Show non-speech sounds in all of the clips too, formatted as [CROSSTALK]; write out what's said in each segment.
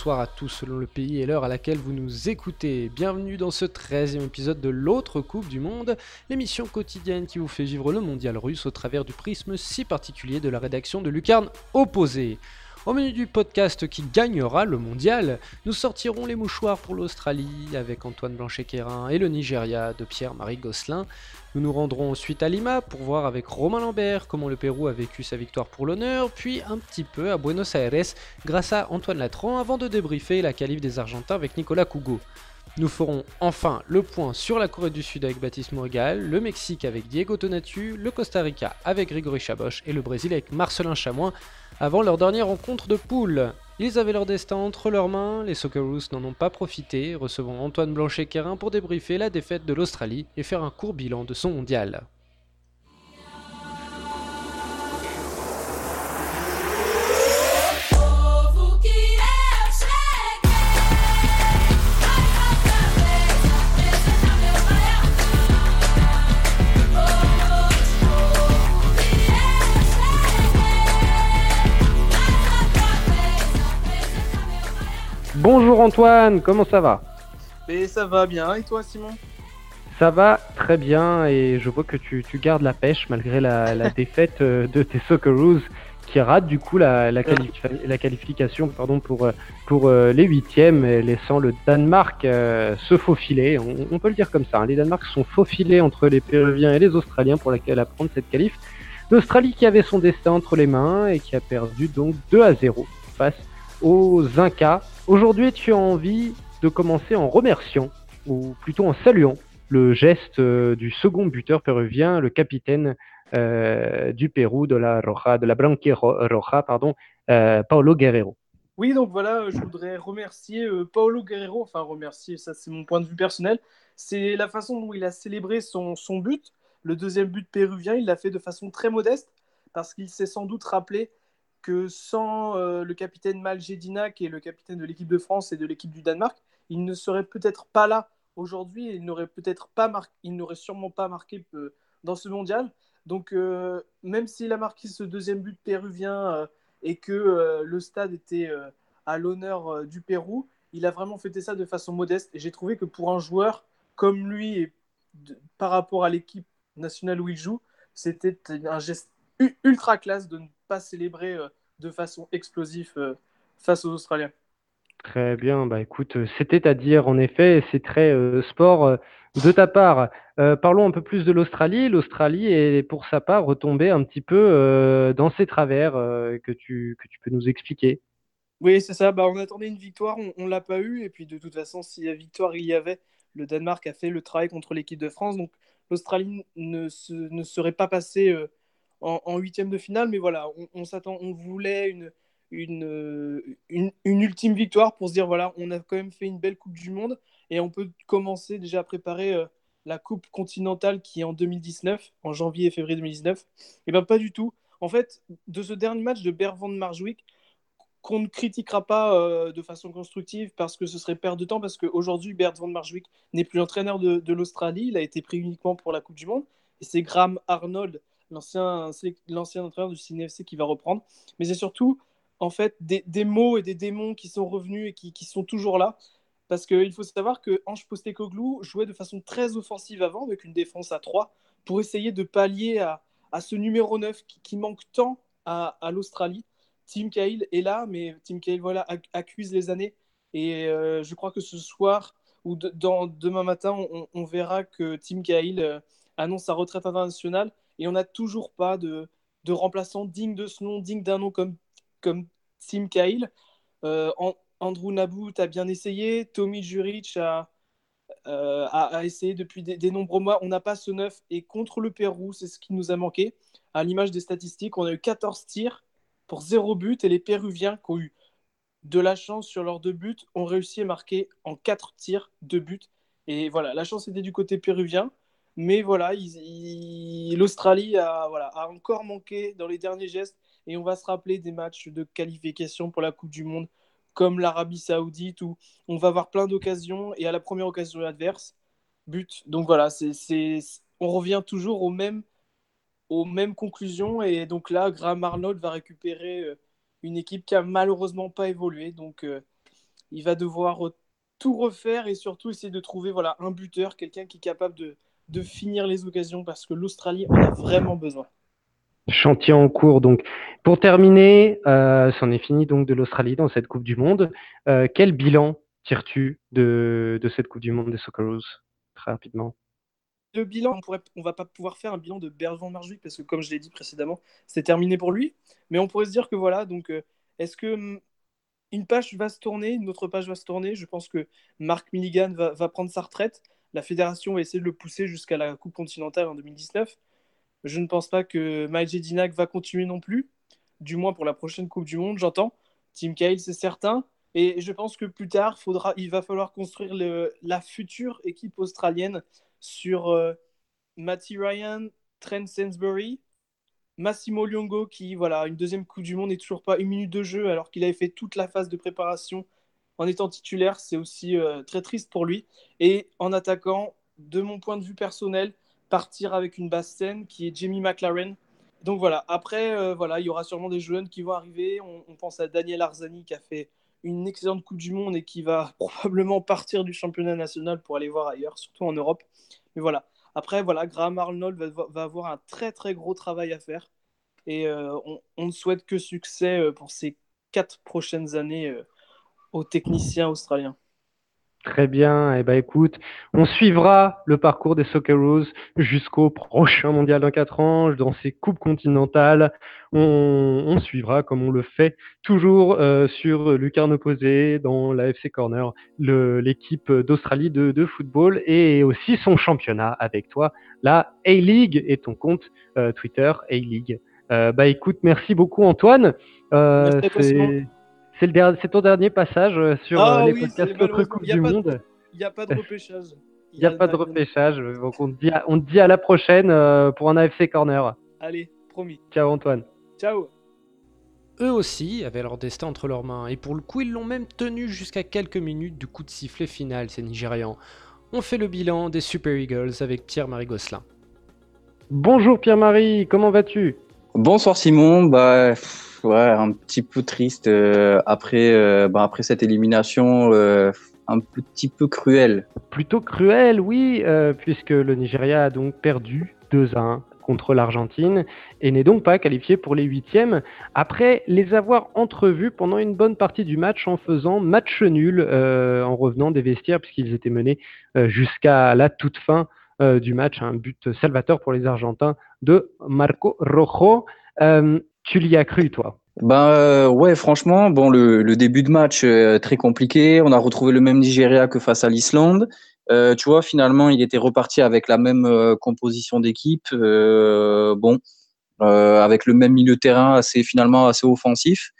Bonsoir à tous selon le pays et l'heure à laquelle vous nous écoutez. Bienvenue dans ce 13e épisode de l'autre Coupe du Monde, l'émission quotidienne qui vous fait vivre le mondial russe au travers du prisme si particulier de la rédaction de Lucarne Opposée. Au menu du podcast qui gagnera le mondial, nous sortirons les mouchoirs pour l'Australie avec Antoine Blanchet-Quérin et le Nigeria de Pierre-Marie Gosselin. Nous nous rendrons ensuite à Lima pour voir avec Romain Lambert comment le Pérou a vécu sa victoire pour l'honneur, puis un petit peu à Buenos Aires grâce à Antoine Latran avant de débriefer la qualif des Argentins avec Nicolas Cougo. Nous ferons enfin le point sur la Corée du Sud avec Baptiste Morgal, le Mexique avec Diego Tonatu, le Costa Rica avec Grégory Chaboch et le Brésil avec Marcelin Chamoin avant leur dernière rencontre de poule. Ils avaient leur destin entre leurs mains, les Socceroos n'en ont pas profité, recevant Antoine Blanchet-Quérin pour débriefer la défaite de l'Australie et faire un court bilan de son mondial. Bonjour Antoine, comment ça va? Mais ça va bien, et toi Simon? Ça va très bien et je vois que tu, gardes la pêche malgré la, [LAUGHS] défaite euh, de tes Socceroos qui ratent du coup la, qualification pardon, pour, euh, pour euh, les huitièmes, laissant le Danemark se faufiler. On, peut le dire comme ça, hein. les Danemark sont faufilés entre les Péruviens et les Australiens pour laquelle apprendre cette qualif. L'Australie qui avait son destin entre les mains et qui a perdu donc 2 à 0 face aux Incas. Aujourd'hui, tu as envie de commencer en remerciant, ou plutôt en saluant, le geste euh, du second buteur péruvien, le capitaine euh, du Pérou, de la Roja, de la Roja, pardon, euh, Paulo Guerrero. Oui, donc voilà, je voudrais remercier Paulo Guerrero, enfin remercier, ça c'est mon point de vue personnel, c'est la façon dont il a célébré son, son but, le deuxième but péruvien, il l'a fait de façon très modeste, parce qu'il s'est sans doute rappelé que sans euh, le capitaine Maljedina, qui est le capitaine de l'équipe de France et de l'équipe du Danemark, il ne serait peut-être pas là aujourd'hui et il n'aurait peut-être pas marqué, il n'aurait sûrement pas marqué euh, dans ce mondial. Donc, euh, même s'il a marqué ce deuxième but péruvien et que le stade était à l'honneur du Pérou, il a vraiment fêté ça de façon modeste. Et j'ai trouvé que pour un joueur comme lui et par rapport à l'équipe nationale où il joue, c'était un geste ultra classe de ne pas célébrer euh, de façon explosive euh, face aux Australiens. Très bien, bah écoute, euh, c'était à dire en effet, c'est très sport de ta part. parlons un peu plus de l'Australie. L'Australie est pour sa part retombée un petit peu dans ses travers que, tu, que tu peux nous expliquer. Oui, c'est ça. Bah, on attendait une victoire, on ne l'a pas eu. Et puis de toute façon, si la victoire il y avait, le Danemark a fait le travail contre l'équipe de France. Donc l'Australie ne, ne serait pas passée en huitième de finale. Mais voilà, on, s'attend, on voulait une, une, une, ultime victoire pour se dire voilà, on a quand même fait une belle Coupe du Monde et on peut commencer déjà à préparer euh, la Coupe continentale qui est en 2019, en janvier et février 2019. Et bien pas du tout. En fait, de ce dernier match de Bervan de Marjouik, qu'on ne critiquera pas euh, de façon constructive parce que ce serait perdre de temps, parce qu'aujourd'hui, Bert van Marjouik n'est plus entraîneur de, de l'Australie, il a été pris uniquement pour la Coupe du Monde, et c'est Graham Arnold l'ancien entraîneur du CNFC qui va reprendre. Mais c'est surtout en fait des, des, mots et des démons qui sont revenus et qui, qui sont toujours là. Parce qu'il faut savoir que Ange Postecoglou jouait de façon très offensive avant, avec une défense à 3, pour essayer de pallier à, à ce numéro 9 qui, manque tant à, l'Australie. Tim Cahill est là, mais Tim Cahill voilà, accuse les années. Et euh, je crois que ce soir ou demain matin, on, on, verra que Tim Cahill euh, annonce sa retraite internationale et on n'a toujours pas de, remplaçant digne de ce nom, digne d'un nom comme, comme Tim Cahill. Euh, Andrew Nabout a bien essayé, Tommy Juric a, euh, a, essayé depuis des, nombreux mois. On n'a pas ce neuf et contre le Pérou, c'est ce qui nous a manqué. À l'image des statistiques, on a eu 14 tirs pour 0 but et les Péruviens qui ont eu de la chance sur leurs deux buts ont réussi à marquer en 4 tirs 2 buts. Et voilà, la chance était du côté péruvien. Mais voilà, l'Australie a, encore manqué dans les derniers gestes et on va se rappeler des matchs de qualification pour la Coupe du Monde comme l'Arabie Saoudite où on va avoir plein d'occasions et à la première occasion adverse, but. Donc voilà, on revient toujours aux mêmes, conclusions et donc là, Graham Arnold va récupérer euh, une équipe qui a malheureusement pas évolué. Donc, il va devoir tout refaire et surtout essayer de trouver voilà, un buteur, quelqu'un qui est capable de, de finir les occasions parce que l'Australie en a vraiment besoin. Chantier en cours. Donc, pour terminer, euh, c'en est fini donc de l'Australie dans cette Coupe du Monde. Euh, quel bilan tires-tu de, de, cette Coupe du Monde des Socceroos Très rapidement. Le bilan, on pourrait, on va pas pouvoir faire un bilan de Bertrand Marjuic parce que, comme je l'ai dit précédemment, c'est terminé pour lui. Mais on pourrait se dire que voilà, donc, euh, est-ce que hum, une page va se tourner, une autre page va se tourner? Je pense que Marc Milligan va, va prendre sa retraite. La fédération va essayer de le pousser jusqu'à la Coupe continentale en 2019. Je ne pense pas que Maïdje Dinak va continuer non plus, du moins pour la prochaine Coupe du Monde, j'entends. Tim Cahill, c'est certain. Et je pense que plus tard, il va falloir construire la future équipe australienne sur euh, Matty Ryan, Trent Sainsbury, Massimo Liongo, qui, voilà, une deuxième Coupe du Monde n'est toujours pas une minute de jeu alors qu'il avait fait toute la phase de préparation en étant titulaire. C'est aussi euh, très triste pour lui. Et en attaquant, de mon point de vue personnel, partir avec une basse scène qui est Jamie McLaren. Donc voilà, après, euh, voilà, il y aura sûrement des jeunes qui vont arriver. On, pense à Daniel Arzani qui a fait une excellente Coupe du Monde et qui va [LAUGHS] probablement partir du championnat national pour aller voir ailleurs, surtout en Europe. Mais voilà, après, voilà, Graham Arnold va, avoir un très très gros travail à faire. Et euh, on, ne souhaite que succès pour ces quatre prochaines années aux techniciens australiens. Très bien. Eh ben, écoute, on suivra le parcours des Socceroos jusqu'au prochain mondial dans 4 ans, dans ces coupes continentales. On, suivra, comme on le fait toujours euh, sur Lucarne opposé, dans la FC Corner, l'équipe d'Australie de, football et aussi son championnat avec toi, la A-League et ton compte euh, Twitter A-League. Euh, bah écoute, merci beaucoup Antoine. C'est ton dernier passage euh, sur ah euh, les podcasts Notre Coupe du Monde. Il n'y a pas de repêchage. [LAUGHS] Il n'y a, pas de repêchage. Donc on, te dit à, on dit à la prochaine euh, pour un AFC Corner. Allez, promis. Ciao Antoine. Ciao. Eux aussi avaient leur destin entre leurs mains, et pour le coup ils l'ont même tenu jusqu'à quelques minutes du coup de sifflet final, ces Nigérians. On fait le bilan des Super Eagles avec Pierre-Marie Gosselin. Bonjour Pierre-Marie, comment vas-tu? Bonsoir Simon, bah un petit peu triste euh, après, euh, bah, après cette élimination euh, un petit peu cruelle. Plutôt cruelle, oui, puisque le Nigeria a donc perdu 2-1 contre l'Argentine et n'est donc pas qualifié pour les huitièmes après les avoir entrevus pendant une bonne partie du match en faisant match nul en revenant des vestiaires puisqu'ils étaient menés jusqu'à la toute fin du match, un but salvateur pour les Argentins de Marco Rojo. Tu l'y as cru, toi? Ben euh, ouais, franchement, bon le, début de match euh, très compliqué. On a retrouvé le même Nigeria que face à l'Islande. Euh, tu vois, finalement, il était reparti avec la même euh, composition d'équipe. bon, avec le même milieu de terrain, assez finalement assez offensif.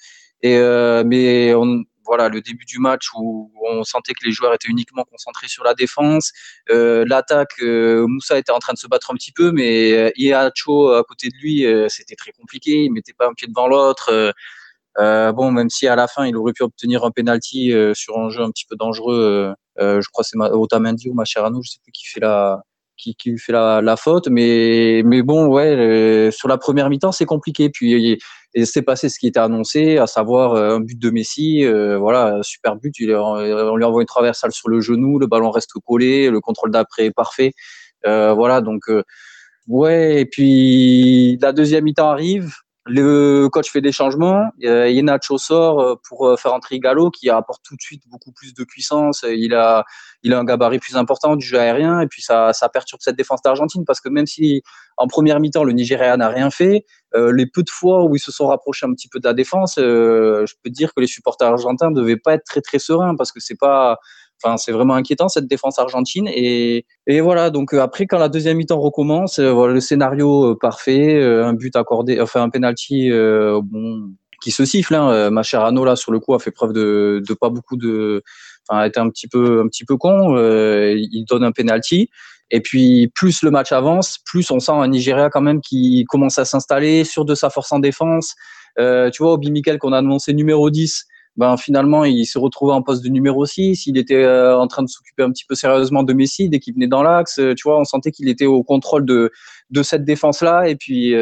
Et mais on, voilà, le début du match où on sentait que les joueurs étaient uniquement concentrés sur la défense. Euh, l'attaque, euh, Moussa était en train de se battre un petit peu, mais euh, Iacho à côté de lui, c'était très compliqué. Il mettait pas un pied devant l'autre. bon, même si à la fin il aurait pu obtenir un penalty sur un jeu un petit peu dangereux, je crois que c'est Otamendi ou Macherano, je sais plus qui fait la qui, qui fait la, la, faute, mais mais bon ouais, sur la première mi-temps c'est compliqué. Puis c'est passé ce qui était annoncé, à savoir euh, un but de Messi. Euh, voilà, super but. Il, on lui envoie une traversale sur le genou, le ballon reste collé, le contrôle d'après est parfait. Euh, voilà, donc ouais. Et puis la deuxième mi-temps arrive. Le coach fait des changements. Yenacho sort pour faire entrer Gallo qui apporte tout de suite beaucoup plus de puissance. Il a, il a un gabarit plus important du jeu aérien et puis ça, ça perturbe cette défense d'Argentine parce que même si en première mi-temps le Nigeria n'a rien fait, euh, les peu de fois où ils se sont rapprochés un petit peu de la défense, euh, je peux dire que les supporters argentins devaient pas être très très sereins parce que c'est pas Enfin, c'est vraiment inquiétant cette défense argentine et, et voilà. Donc euh, après, quand la deuxième mi-temps recommence, voilà le scénario parfait, un but accordé, enfin un penalty, qui se siffle. Hein. Macherano là sur le coup a fait preuve de, de pas beaucoup de, enfin a été un petit peu un petit peu con. il donne un penalty et puis, plus le match avance, plus on sent un Nigeria quand même qui commence à s'installer, sur de sa force en défense. Euh, tu vois, Obi Mikel qu'on a annoncé numéro 10, ben finalement, il se retrouvait en poste de numéro 6. Il était euh, en train de s'occuper un petit peu sérieusement de Messi dès qu'il venait dans l'axe. Euh, tu vois, on sentait qu'il était au contrôle de, de cette défense-là. Et puis,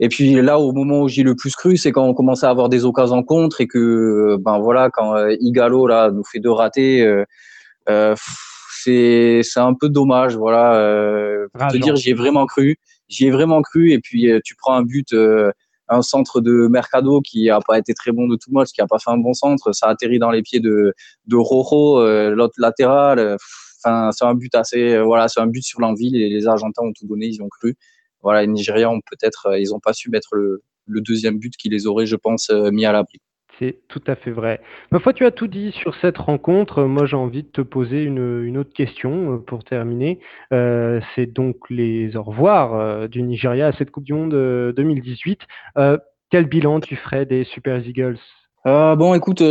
Et puis là, au moment où j'ai le plus cru, c'est quand on commençait à avoir des occasions contre et que, ben voilà, quand Igalo là nous fait deux ratés, euh, c'est c'est un peu dommage, voilà. Euh, pour te dire, j'y ai vraiment cru, j'y ai vraiment cru. Et puis tu prends un but un centre de Mercado qui a pas été très bon de tout monde, qui a pas fait un bon centre, ça atterrit dans les pieds de de Rojo, euh, l'autre latéral. Euh, enfin, c'est un but assez, euh, voilà, c'est un but sur l'envie. Les, Argentins ont tout donné, ils ont cru. Voilà, les Nigérians ont peut-être, ils ont pas su mettre le deuxième but qui les aurait, je pense, mis à l'abri. C'est tout à fait vrai. Ma foi, tu as tout dit sur cette rencontre. Moi, j'ai envie de te poser une, autre question euh, pour terminer. Euh, c'est donc les au revoir euh, du Nigeria à cette Coupe du Monde 2018. quel bilan tu ferais des Super Eagles? Bon, écoute,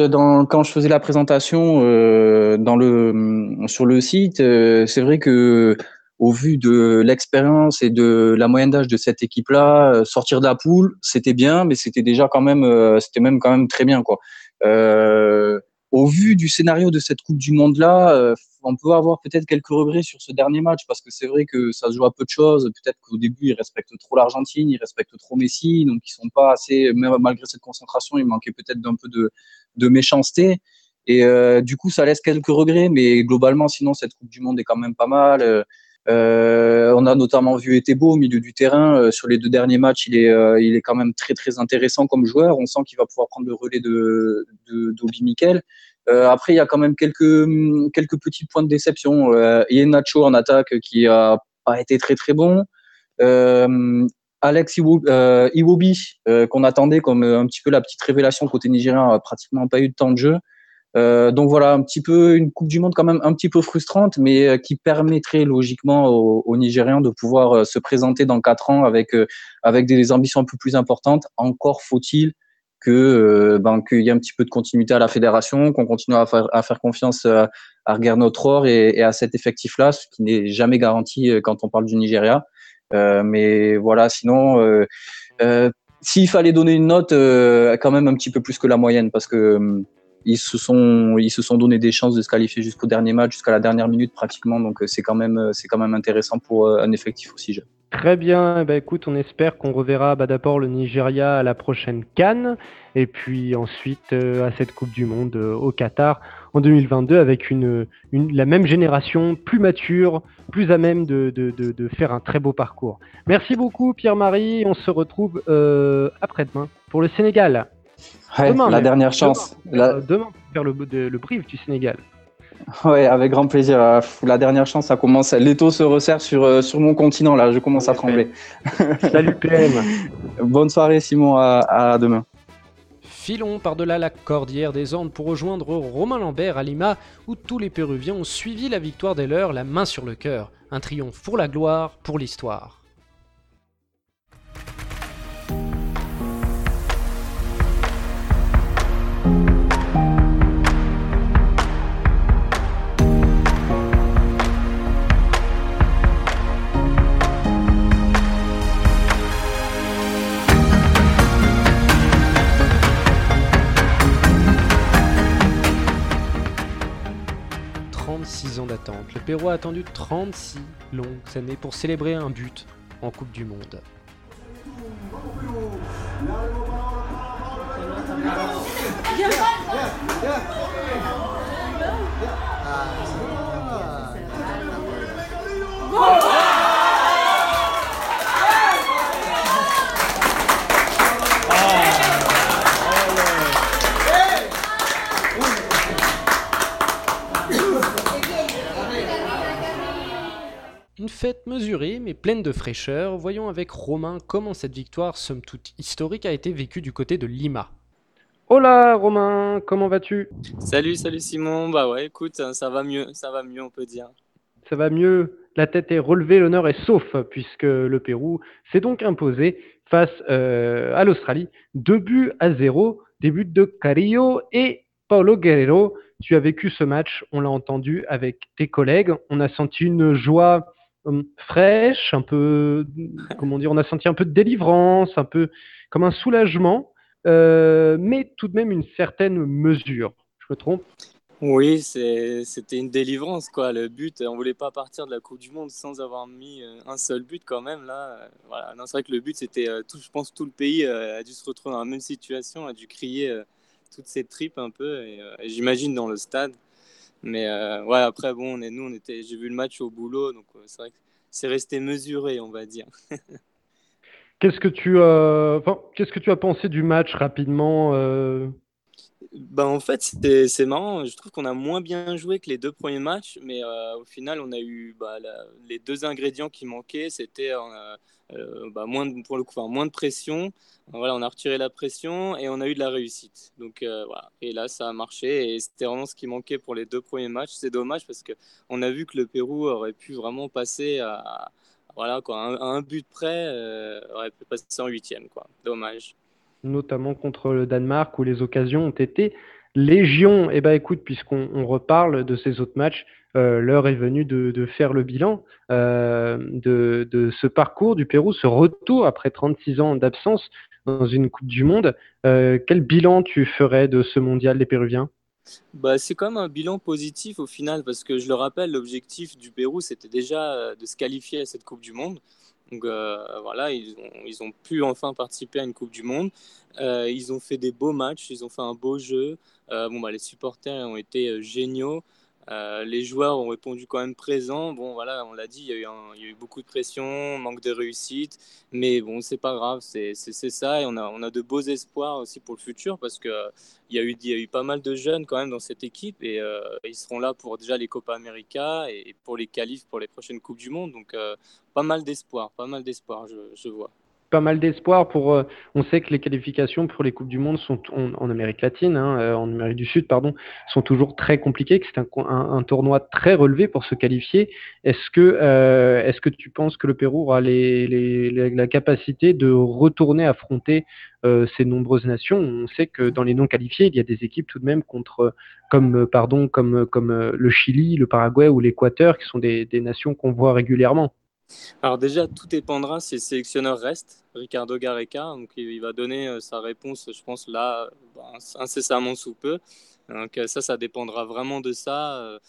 quand je faisais la présentation le, sur le site, c'est vrai que au vu de l'expérience et de la moyenne d'âge de cette équipe-là, euh, sortir de la poule, c'était bien, mais c'était déjà quand même, euh, c'était même quand même très bien, quoi. Euh, au vu du scénario de cette Coupe du Monde-là, on peut avoir peut-être quelques regrets sur ce dernier match parce que c'est vrai que ça se joue à peu de choses. Peut-être qu'au début, ils respectent trop l'Argentine, ils respectent trop Messi, donc ils sont pas assez, malgré cette concentration, il manquait peut-être d'un peu de méchanceté. Et du coup, ça laisse quelques regrets, mais globalement, sinon, cette Coupe du Monde est quand même pas mal. Euh, on a notamment vu Etebo au milieu du terrain. Euh, sur les deux derniers matchs, il est, euh, il est quand même très très intéressant comme joueur. On sent qu'il va pouvoir prendre le relais de d'Obi Mikel. après, il y a quand même quelques quelques petits points de déception. Euh, il y a Nacho en attaque qui a pas été très très bon. Alex Iwobi, qu'on attendait comme un petit peu la petite révélation côté nigérien, a pratiquement pas eu de temps de jeu. Euh, donc voilà, un petit peu une Coupe du Monde quand même un petit peu frustrante, mais euh, qui permettrait logiquement aux, Nigériens de pouvoir euh, se présenter dans quatre ans avec avec des ambitions un peu plus importantes. Encore faut-il que ben, qu'il y ait un petit peu de continuité à la fédération, qu'on continue à faire, à faire confiance à Argerno Tror et, et à cet effectif-là, ce qui n'est jamais garanti quand on parle du Nigeria. mais voilà, sinon, s'il fallait donner une note, quand même un petit peu plus que la moyenne, parce que ils se sont ils se sont donné des chances de se qualifier jusqu'au dernier match, jusqu'à la dernière minute pratiquement. Donc euh, c'est quand même euh, c'est quand même intéressant pour euh, un effectif aussi jeune. Très bien, bah, écoute, on espère qu'on reverra d'abord le Nigeria à la prochaine Cannes et puis ensuite à cette Coupe du Monde au Qatar en 2022 avec la même génération, plus mature, plus à même de faire un très beau parcours. Merci beaucoup Pierre-Marie, on se retrouve après-demain pour le Sénégal la dernière chance. Demain, la... faire le, le brief du Sénégal. Ouais, avec grand plaisir. Euh, la dernière chance, ça commence. L'étau se resserre sur, euh, sur mon continent, là. Je commence à trembler. [LAUGHS] Salut PM. [LAUGHS] Bonne soirée, Simon. À, à demain. Filons par-delà la cordillère des Andes pour rejoindre Romain Lambert à Lima, où tous les Péruviens ont suivi la victoire des leurs, la main sur le cœur. Un triomphe pour la gloire, pour l'histoire. 36 ans d'attente. Le Pérou a attendu 36 longues années pour célébrer un but en Coupe du Monde. Une fête mesurée mais pleine de fraîcheur, voyons avec Romain comment cette victoire, somme toute historique, a été vécue du côté de Lima. Hola Romain, comment vas-tu? Salut, salut Simon, bah ouais écoute, ça va mieux, ça va mieux on peut dire. Ça va mieux, la tête est relevée, l'honneur est sauf, puisque le Pérou s'est donc imposé face euh, à l'Australie. Deux buts à zéro, des buts de Carillo et Paulo Guerrero. Tu as vécu ce match, on l'a entendu avec tes collègues, on a senti une joie Hum, fraîche, un peu, [LAUGHS] comment dire, on a senti un peu de délivrance, un peu comme un soulagement, euh, mais tout de même une certaine mesure. Je me trompe? Oui, c'était une délivrance, quoi. Le but, on voulait pas partir de la Coupe du Monde sans avoir mis euh, un seul but quand même. Là, euh, voilà. c'est vrai que le but, c'était, tout, je pense, tout le pays a dû se retrouver dans la même situation, a dû crier toutes ces tripes un peu. Et, j'imagine dans le stade. Mais ouais, après, bon, on est, nous, on était, j'ai vu le match au boulot, donc c'est vrai que c'est resté mesuré, on va dire. [LAUGHS] qu'est-ce que tu, enfin, qu'est-ce que tu as pensé du match rapidement bah, en fait, c'est marrant. Je trouve qu'on a moins bien joué que les deux premiers matchs, mais euh, au final, on a eu bah, les deux ingrédients qui manquaient. C'était euh, euh, bah, moins, de, pour le coup, moins de pression. Voilà, on a retiré la pression et on a eu de la réussite. Donc voilà. Et là, ça a marché et c'était vraiment ce qui manquait pour les deux premiers matchs. C'est dommage parce qu'on a vu que le Pérou aurait pu vraiment passer à, voilà, quoi, un, but près, aurait pu passer en huitième. Dommage notamment contre le Danemark, où les occasions ont été légion. Eh ben écoute, puisqu'on reparle de ces autres matchs, euh, l'heure est venue de, faire le bilan euh, de, ce parcours du Pérou, ce retour après 36 ans d'absence dans une Coupe du Monde. Euh, quel bilan tu ferais de ce mondial des Péruviens? Bah, c'est quand même un bilan positif au final, parce que je le rappelle, l'objectif du Pérou, c'était déjà de se qualifier à cette Coupe du Monde. Donc voilà, ils ont, ils ont pu enfin participer à une Coupe du Monde. Ils ont fait des beaux matchs, ils ont fait un beau jeu. Bon, bah, les supporters ont été géniaux. Euh, les joueurs ont répondu quand même présents. Bon, voilà, on l'a dit, il y, a eu beaucoup de pression, manque de réussite, mais bon, c'est pas grave, c'est ça. Et on a, de beaux espoirs aussi pour le futur parce qu'il y, a eu, pas mal de jeunes quand même dans cette équipe et euh, ils seront là pour déjà les Copa América et pour les qualifs pour les prochaines Coupes du Monde. Donc, euh, pas mal d'espoir, pas mal d'espoir, je vois pas mal d'espoir pour. Euh, on sait que les qualifications pour les coupes du monde sont en, Amérique latine, hein, euh, en Amérique du Sud, pardon, sont toujours très compliquées. Que c'est un, tournoi très relevé pour se qualifier. Est-ce que, euh, tu penses que le Pérou aura la capacité de retourner affronter ces nombreuses nations? On sait que dans les non qualifiés, il y a des équipes tout de même contre, comme pardon, comme le Chili, le Paraguay ou l'Équateur, qui sont des nations qu'on voit régulièrement. Alors déjà, tout dépendra si le sélectionneur reste, Ricardo Gareca. Donc il va donner euh, sa réponse, je pense, là, bah, incessamment sous peu. Donc ça, ça dépendra vraiment de ça. Euh,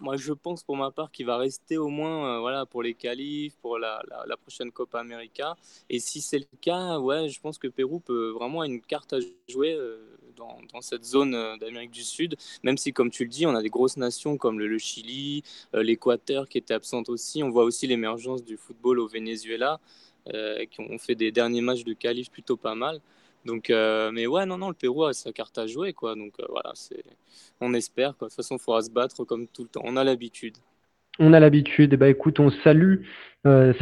moi, je pense pour ma part qu'il va rester au moins euh, voilà, pour les qualifs, pour la, la, prochaine Copa América. Et si c'est le cas, ouais, je pense que Pérou peut vraiment avoir une carte à jouer dans, cette zone d'Amérique du Sud, même si, comme tu le dis, on a des grosses nations comme le, Chili, l'Équateur qui était absente aussi. On voit aussi l'émergence du football au Venezuela. Euh, qui ont fait des derniers matchs de qualif plutôt pas mal. Donc, euh, mais ouais, non, non, le Pérou a sa carte à jouer, quoi. Donc euh, voilà, on espère. De toute façon, il faudra se battre comme tout le temps. On a l'habitude. On a l'habitude. Et eh ben, écoute, on salue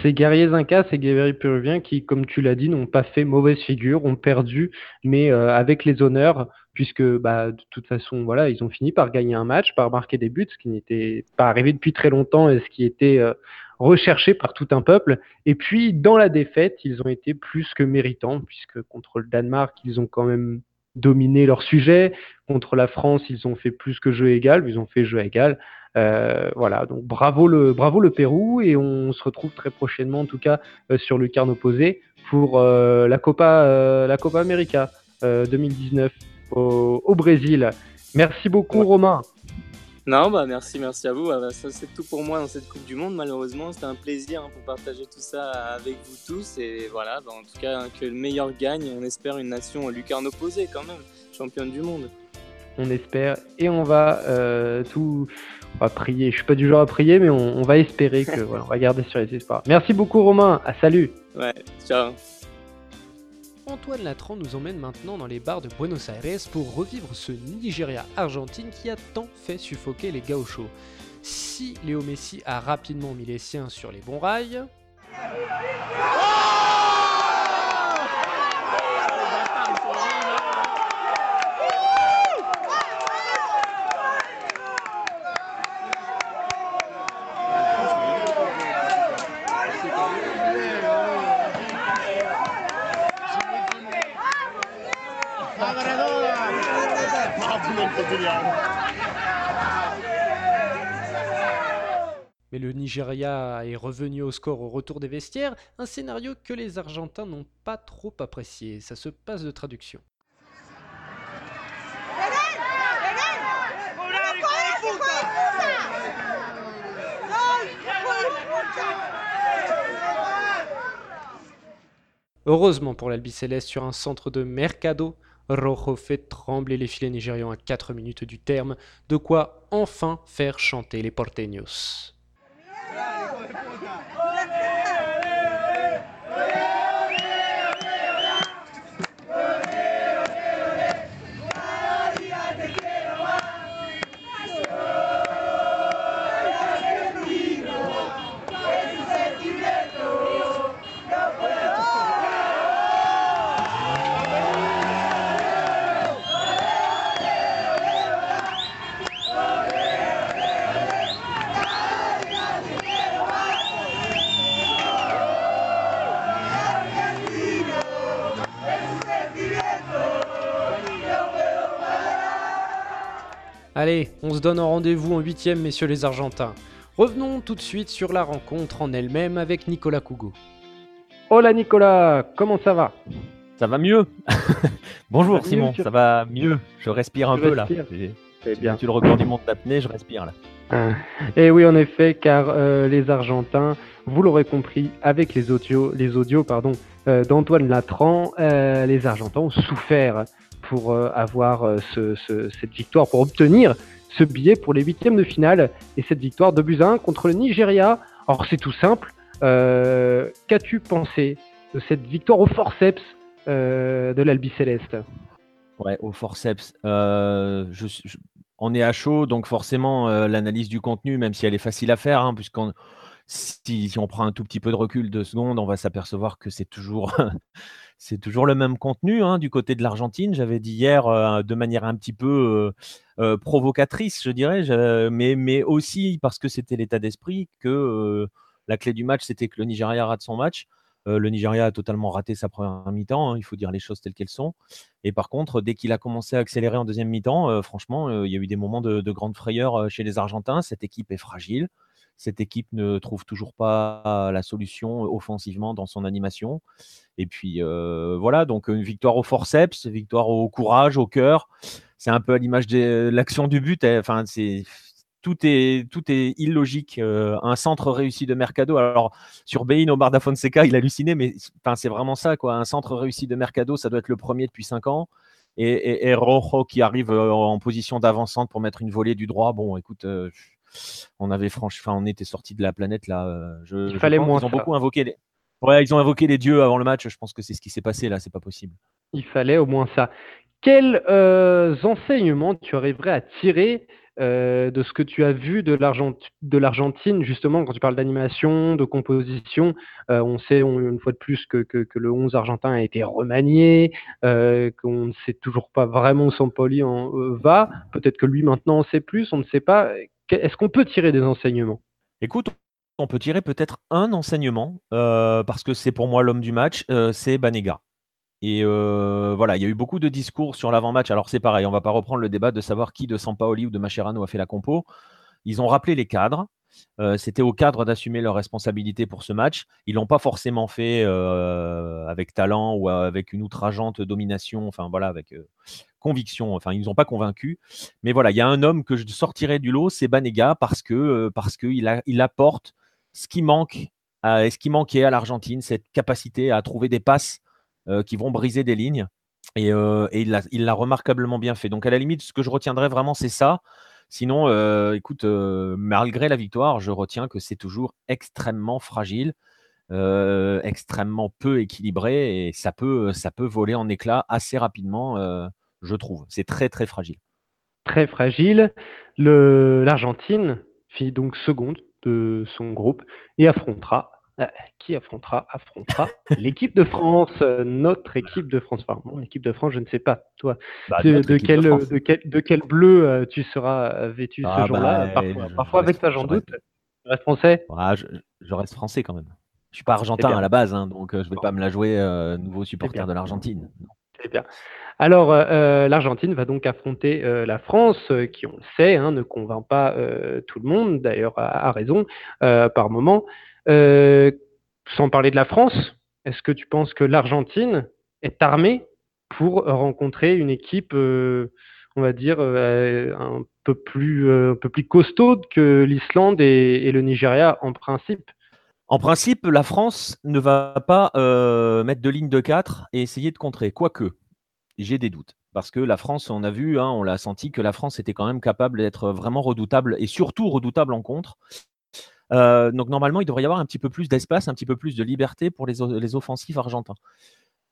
ces guerriers incas, ces guerriers péruviens qui, comme tu l'as dit, n'ont pas fait mauvaise figure, ont perdu, mais avec les honneurs, puisque bah, de toute façon, voilà, ils ont fini par gagner un match, par marquer des buts, ce qui n'était pas arrivé depuis très longtemps et ce qui était recherchés par tout un peuple. Et puis, dans la défaite, ils ont été plus que méritants, puisque contre le Danemark, ils ont quand même dominé leur sujet. Contre la France, ils ont fait plus que jeu égal, ils ont fait jeu égal. Euh, voilà, donc bravo le, bravo le Pérou et on se retrouve très prochainement, en tout cas euh, sur le carne opposé pour euh, la Copa, la Copa América 2019 au, au, Brésil. Merci beaucoup Romain. Non, bah merci, merci à vous. Ah, bah, ça, c'est tout pour moi dans cette Coupe du Monde. Malheureusement, c'était un plaisir hein, pour partager tout ça avec vous tous. Et voilà, bah, en tout cas, que le meilleur gagne. On espère une nation lucarne opposée quand même, championne du monde. On espère et on va euh, tout. On va prier. Je suis pas du genre à prier, mais on, va espérer que [LAUGHS] voilà, on va garder sur les espoirs. Merci beaucoup, Romain. À salut. Ouais, ciao. Antoine Latran nous emmène maintenant dans les bars de Buenos Aires pour revivre ce Nigeria-Argentine qui a tant fait suffoquer les gauchos. Si Léo Messi a rapidement mis les siens sur les bons rails, Nigeria est revenu au score au retour des vestiaires, un scénario que les Argentins n'ont pas trop apprécié. Ça se passe de traduction. Heureusement pour l'Albi Céleste, sur un centre de Mercado, Rojo fait trembler les filets nigérians à 4 minutes du terme, de quoi enfin faire chanter les porteños. Allez, on se donne un rendez-vous en huitième, messieurs les Argentins. Revenons tout de suite sur la rencontre en elle-même avec Nicolas Cougo. Hola Nicolas, comment ça va? Ça va mieux. [LAUGHS] Bonjour Simon, ça va mieux? Je respire un peu là. C'est bien. Tu le record du monde d'apnée, je respire là. Et oui, en effet, car euh, les Argentins, vous l'aurez compris, avec les audios, les audios pardon, euh, d'Antoine Latran, euh, les Argentins ont souffert pour euh, avoir euh, cette victoire, pour obtenir ce billet pour les huitièmes de finale et cette victoire de buts contre le Nigeria. Alors c'est tout simple. Euh, qu'as-tu pensé de cette victoire au forceps de l'Albi Céleste? Ouais, au forceps. on est à chaud, donc forcément l'analyse du contenu, même si elle est facile à faire, hein, puisqu'on si, on prend un tout petit peu de recul de secondes, on va s'apercevoir que c'est toujours [LAUGHS] c'est toujours le même contenu hein, du côté de l'Argentine. J'avais dit hier euh, de manière un petit peu euh, euh, provocatrice, je dirais, mais, aussi parce que c'était l'état d'esprit que la clé du match, c'était que le Nigeria rate son match. le Nigeria a totalement raté sa première mi-temps, hein, il faut dire les choses telles qu'elles sont. Et par contre, dès qu'il a commencé à accélérer en deuxième mi-temps, franchement, il y a eu des moments de grande frayeur chez les Argentins. Cette équipe est fragile cette équipe ne trouve toujours pas la solution offensivement dans son animation. Et puis voilà, donc une victoire au forceps, victoire au courage, au cœur. C'est un peu à l'image de l'action du but. Hein. Enfin, c'est tout est, tout est illogique. un centre réussi de Mercado. Alors, sur Bein, Omar da Fonseca, il a halluciné, mais enfin, c'est vraiment ça. Quoi. Un centre réussi de Mercado, ça doit être le premier depuis 5 ans. Et, et, Rojo qui arrive en position d'avancante pour mettre une volée du droit. Bon, écoute, on avait franchement, on était sorti de la planète là. Je, Il fallait moins. Ils ont beaucoup invoqué les. Ouais, ils ont invoqué les dieux avant le match. Je pense que c'est ce qui s'est passé là. C'est pas possible. Il fallait au moins ça. Quels euh, enseignements tu arriverais à tirer euh, de ce que tu as vu de l'Argentine, justement, quand tu parles d'animation, de composition euh, On sait une fois de plus que, le 11 argentin a été remanié, qu'on ne sait toujours pas vraiment où Sampoli en va. Peut-être que lui maintenant en sait plus, on ne sait pas. Est-ce qu'on peut tirer des enseignements? Écoute, on peut tirer peut-être un enseignement, parce que c'est pour moi l'homme du match, c'est Banega. Et voilà, il y a eu beaucoup de discours sur l'avant-match. Alors c'est pareil, on ne va pas reprendre le débat de savoir qui de Sampaoli ou de Mascherano a fait la compo. Ils ont rappelé les cadres. C'était aux cadres d'assumer leurs responsabilités pour ce match. Ils l'ont pas forcément fait avec talent ou avec une outrageante domination, enfin voilà, avec conviction. Enfin, ils nous ont pas convaincus. Mais voilà, il y a un homme que je sortirais du lot, c'est Banega, parce que parce qu'il il apporte ce qui manque, ce qui manquait à l'Argentine, cette capacité à trouver des passes euh, qui vont briser des lignes. Et, euh, il l'a remarquablement bien fait. Donc, à la limite, ce que je retiendrai vraiment, c'est ça. Sinon, euh, écoute, malgré la victoire, je retiens que c'est toujours extrêmement fragile, extrêmement peu équilibré et ça peut, ça peut voler en éclats assez rapidement, je trouve. C'est très, très fragile. Très fragile. L'Argentine fit donc seconde de son groupe et affrontera euh, qui affrontera affrontera [LAUGHS] l'équipe de France, euh, notre équipe de France. Enfin, mon équipe de France, je ne sais pas. Toi, bah, de, quel, de, quel, bleu euh, tu seras vêtu ce ah, jour-là? bah, Parfois, avec toi, j'en doute. Tu restes français? Ah, je, reste français quand même. Je suis pas argentin à la base, hein, donc je ne vais pas me la jouer nouveau supporter de l'Argentine. C'est bien. Alors, l'Argentine va donc affronter la France, qui, on le sait, hein, ne convainc pas tout le monde, d'ailleurs, à, raison, par moment. Euh, sans parler de la France, est-ce que tu penses que l'Argentine est armée pour rencontrer une équipe, euh, on va dire, euh, un, peu plus, costaude que l'Islande et, le Nigeria en principe? En principe, la France ne va pas mettre de ligne de 4 et essayer de contrer. Quoique, j'ai des doutes. Parce que la France, on a vu, hein, on l'a senti que la France était quand même capable d'être vraiment redoutable et surtout redoutable en contre. Donc normalement, il devrait y avoir un petit peu plus d'espace, un petit peu plus de liberté pour les, les offensifs argentins.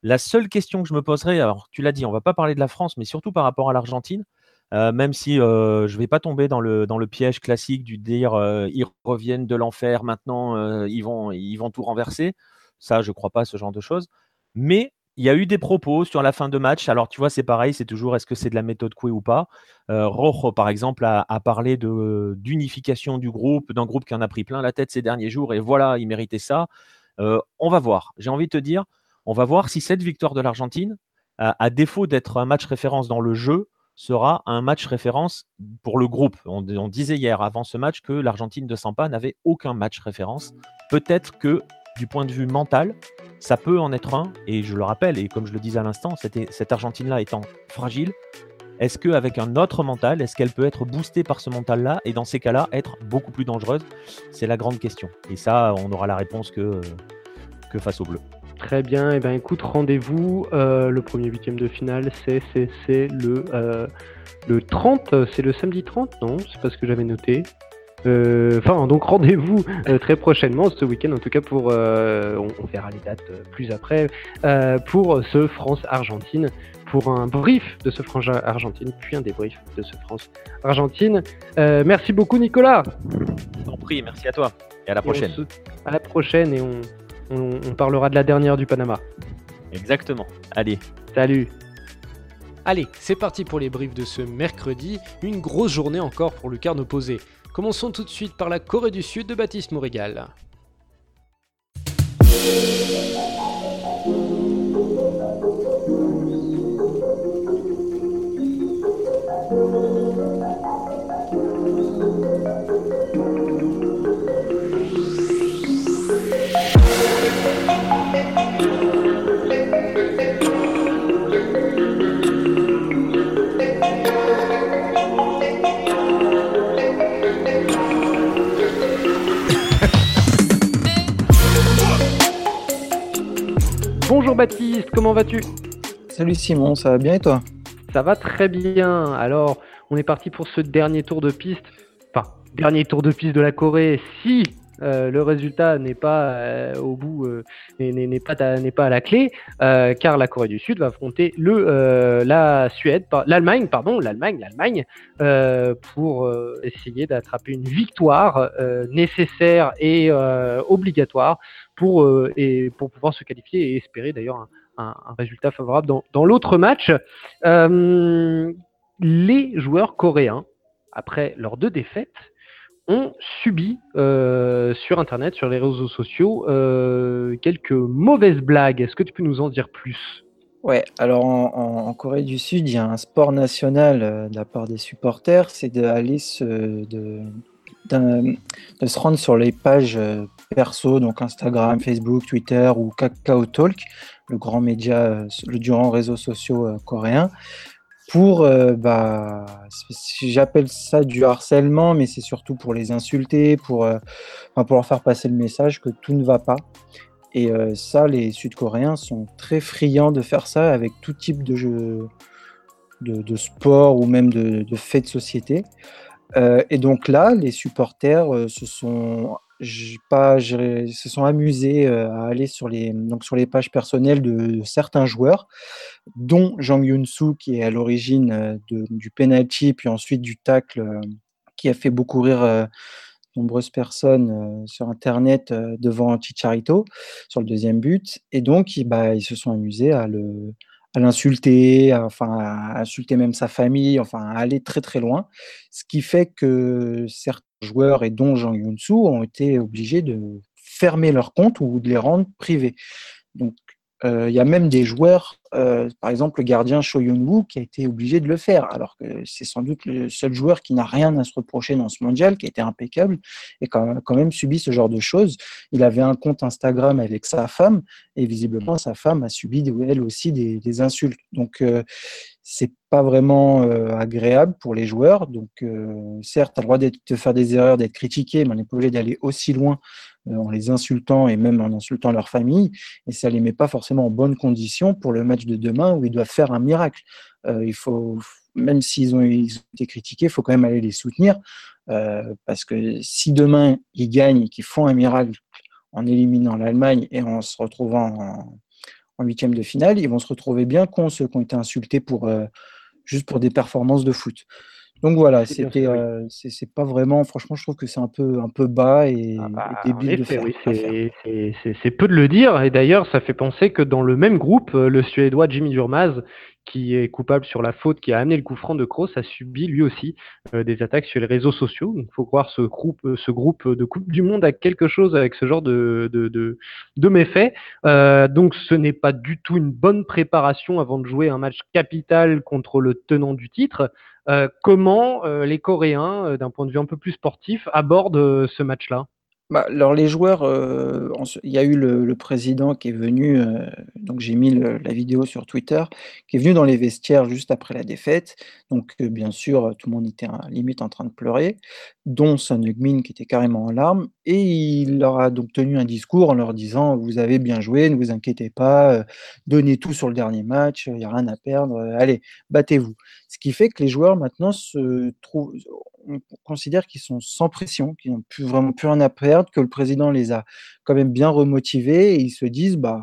La seule question que je me poserais, alors tu l'as dit, on ne va pas parler de la France, mais surtout par rapport à l'Argentine, euh, même si euh, je ne vais pas tomber dans le, piège classique du dire euh, ils reviennent de l'enfer, maintenant ils, vont, ils vont tout renverser. Ça, je ne crois pas à ce genre de choses. Mais il y a eu des propos sur la fin de match. Alors, tu vois, c'est pareil, c'est toujours est-ce que c'est de la méthode Coué ou pas? Rojo, par exemple, a, parlé d'unification du groupe, d'un groupe qui en a pris plein la tête ces derniers jours, et voilà, il méritait ça. on va voir. J'ai envie de te dire, on va voir si cette victoire de l'Argentine, à défaut d'être un match référence dans le jeu, sera un match référence pour le groupe. On, disait hier avant ce match que l'Argentine de Sampa n'avait aucun match référence. Peut-être que du point de vue mental, ça peut en être un. Et je le rappelle, et comme je le disais à l'instant, cette Argentine-là étant fragile, est-ce qu'avec un autre mental, est-ce qu'elle peut être boostée par ce mental-là et dans ces cas-là être beaucoup plus dangereuse? C'est la grande question. Et ça, on aura la réponse que, face au bleu. Très bien, et eh ben écoute, rendez-vous. Euh, le premier huitième de finale, c'est le, euh, le 30, c'est le samedi 30, non? C'est pas ce que j'avais noté. Euh, enfin, donc rendez-vous très prochainement, ce week-end en tout cas, pour. On, on, verra les dates plus après, pour ce France-Argentine, pour un brief de ce France-Argentine, puis un débrief de ce France-Argentine. merci beaucoup, Nicolas. T'en prie, merci à toi. Et à la prochaine. à la prochaine, et on, on, parlera de la dernière du Panama. Exactement. Allez. Salut. Allez, c'est parti pour les briefs de ce mercredi. Une grosse journée encore pour Lucarne opposé. Commençons tout de suite par la Corée du Sud de Baptiste Mourigal. Bonjour Baptiste, comment vas-tu? Salut Simon, ça va bien et toi? Ça va très bien. Alors, on est parti pour ce dernier tour de piste. Enfin, dernier tour de piste de la Corée. Si euh, le résultat n'est pas euh, au bout, euh, n'est pas, pas à la clé, car la Corée du Sud va affronter le, la Suède, l'Allemagne, pardon, l'Allemagne, l'Allemagne, pour essayer d'attraper une victoire nécessaire et obligatoire pour, euh, et pour pouvoir se qualifier et espérer d'ailleurs un, résultat favorable dans, l'autre match. Euh, les joueurs coréens, après leurs deux défaites, ont subi euh, sur Internet, sur les réseaux sociaux, quelques mauvaises blagues. Est-ce que tu peux nous en dire plus? Ouais, alors en, Corée du Sud, il y a un sport national de la part des supporters, c'est d'aller se, de, se rendre sur les pages perso, donc Instagram, Facebook, Twitter ou Kakao Talk, le grand média, euh, le durant réseaux sociaux euh, coréens, pour, bah, j'appelle ça du harcèlement, mais c'est surtout pour les insulter, pour, pour leur faire passer le message que tout ne va pas. Et ça, les Sud-Coréens sont très friands de faire ça avec tout type de jeux de, sport ou même de, de de société. Euh, et donc là, les supporters euh, se sont pas, se sont amusés euh, à aller sur les, donc sur les pages personnelles de, certains joueurs, dont Jang Yun-soo, qui est à l'origine du penalty, puis ensuite du tacle, qui a fait beaucoup rire nombreuses personnes sur Internet devant Chicharito sur le deuxième but. Et donc, bah, ils se sont amusés à le, à l'insulter, enfin à insulter même sa famille, enfin à aller très très loin. Ce qui fait que certains joueurs et dont Jean Yunsu ont été obligés de fermer leur compte ou de les rendre privés. Donc euh, il y a même des joueurs, euh, par exemple le gardien Cho Yun-woo, qui a été obligé de le faire, alors que c'est sans doute le seul joueur qui n'a rien à se reprocher dans ce mondial, qui a été impeccable et quand même subi ce genre de choses. Il avait un compte Instagram avec sa femme, et visiblement sa femme a subi elle aussi des, insultes. Donc euh, c'est pas vraiment agréable pour les joueurs. Donc certes, tu as le droit de faire des erreurs, d'être critiqué, mais on n'est pas obligé d'aller aussi loin en les insultant et même en insultant leur famille, et ça les met pas forcément en bonne condition pour le match de demain où ils doivent faire un miracle. il faut, même s'ils ont, été critiqués, il faut quand même aller les soutenir, parce que si demain ils gagnent et qu'ils font un miracle en éliminant l'Allemagne et en se retrouvant en, en huitième de finale, ils vont se retrouver bien cons, ceux qui ont été insultés pour, euh, juste pour des performances de foot. Donc voilà, c'était, euh, c'est pas vraiment, franchement, je trouve que c'est un peu, un peu bas et, ah bah, débile de faire. c'est peu de le dire, et d'ailleurs, ça fait penser que dans le même groupe, euh, le Suédois Jimmy Durmaz qui est coupable sur la faute qui a amené le coup franc de Kroos, a subi lui aussi euh, des attaques sur les réseaux sociaux. Il faut croire ce groupe, euh, ce groupe de Coupe du Monde a quelque chose avec ce genre de, de, de, méfaits. Euh, donc ce n'est pas du tout une bonne préparation avant de jouer un match capital contre le tenant du titre. comment les Coréens, d'un point de vue un peu plus sportif, abordent ce match-là? Bah, alors les joueurs, euh, il y a eu le, président qui est venu, euh, donc j'ai mis la vidéo sur Twitter, qui est venu dans les vestiaires juste après la défaite. Donc euh, bien sûr, tout le monde était limite en train de pleurer, dont Son qui était carrément en larmes, et il leur a donc tenu un discours en leur disant vous avez bien joué, ne vous inquiétez pas, donnez tout sur le dernier match, il n'y a rien à perdre, allez battez-vous. Ce qui fait que les joueurs maintenant se trouvent on considère qu'ils sont sans pression, qu'ils n'ont plus vraiment plus rien à perdre, que le président les a quand même bien remotivés et ils se disent bah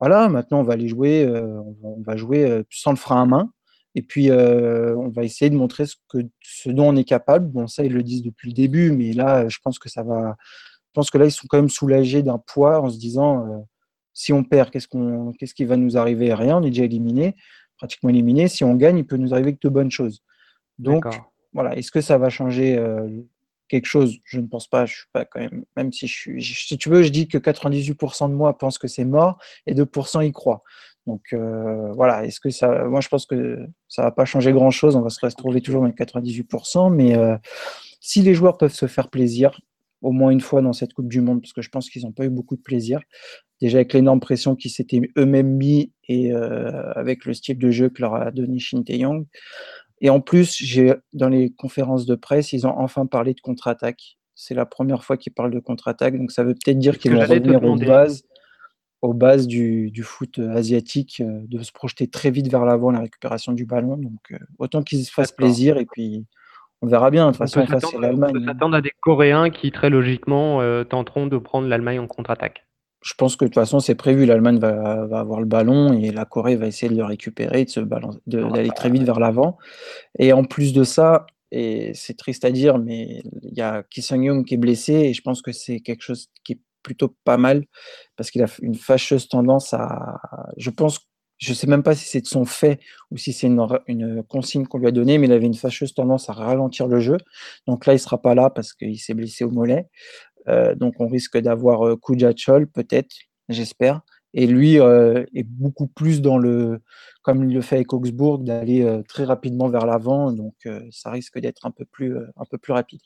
voilà, maintenant on va aller jouer, euh, on, va, jouer euh, sans le frein à main et puis euh, on va essayer de montrer ce, que, ce dont on est capable. Bon, ça ils le disent depuis le début, mais là je pense que ça va. Je pense que là ils sont quand même soulagés d'un poids en se disant si on perd, qu'est-ce qui va nous arriver? Rien, on est déjà éliminé, pratiquement éliminé. Si on gagne, il peut nous arriver que de bonnes choses. Donc voilà, est-ce que ça va changer euh, quelque chose? Je ne pense pas. Je suis pas quand même, si je suis, si tu veux, je dis que 98% de moi pensent que c'est mort et 2% y croient. Donc euh, voilà, est-ce que ça, moi je pense que ça va pas changer grand chose. On va se retrouver toujours dans les 98%, mais euh, si les joueurs peuvent se faire plaisir, au moins une fois dans cette Coupe du Monde, parce que je pense qu'ils n'ont pas eu beaucoup de plaisir. Déjà avec l'énorme pression qu'ils s'étaient eux-mêmes mis et avec le style de jeu que leur a donné Shin Tae-yong. Et en plus, j'ai dans les conférences de presse, ils ont enfin parlé de contre-attaque. C'est la première fois qu'ils parlent de contre-attaque, donc ça veut peut-être dire qu'ils vont revenir aux bases, aux bases du, du foot euh, asiatique, euh, de se projeter très vite vers l'avant, la récupération du ballon. Donc euh, autant qu'ils se fassent plaisir et puis on verra bien. De toute façon. On peut s'attendre à des Coréens qui très logiquement tenteront de prendre l'Allemagne en contre-attaque je pense que de toute façon, c'est prévu. L'Allemagne va, avoir le ballon et la Corée va essayer de le récupérer, de d'aller très vite vers l'avant. Et en plus de ça, et c'est triste à dire, mais il y a Ki Sung-young qui est blessé et je pense que c'est quelque chose qui est plutôt pas mal parce qu'il a une fâcheuse tendance à. Je pense, je sais même pas si c'est de son fait ou si c'est une, une, consigne qu'on lui a donnée, mais il avait une fâcheuse tendance à ralentir le jeu. Donc là, il sera pas là parce qu'il s'est blessé au mollet. Euh, donc on risque d'avoir euh, Kujachol peut-être, j'espère. Et lui euh, est beaucoup plus dans le, comme il le fait avec Augsbourg, d'aller très rapidement vers l'avant. Donc ça risque d'être un peu plus, un peu plus rapide.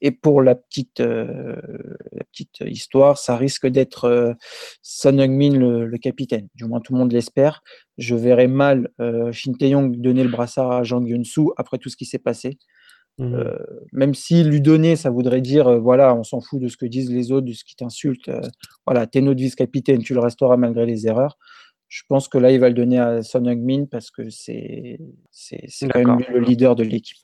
Et pour la petite, la petite histoire, ça risque d'être Son Heung-min le, capitaine. Du moins, tout le monde l'espère. Je verrais mal Shin Tae-yong donner le brassard à Jang Yun-soo après tout ce qui s'est passé. Mmh. Euh, même s'il lui donnait, ça voudrait dire euh, voilà, on s'en fout de ce que disent les autres, de ce qui t'insulte. Euh, voilà, t'es notre vice-capitaine, tu le resteras malgré les erreurs. Je pense que là, il va le donner à Son Heung-min parce que c'est quand même le leader de l'équipe.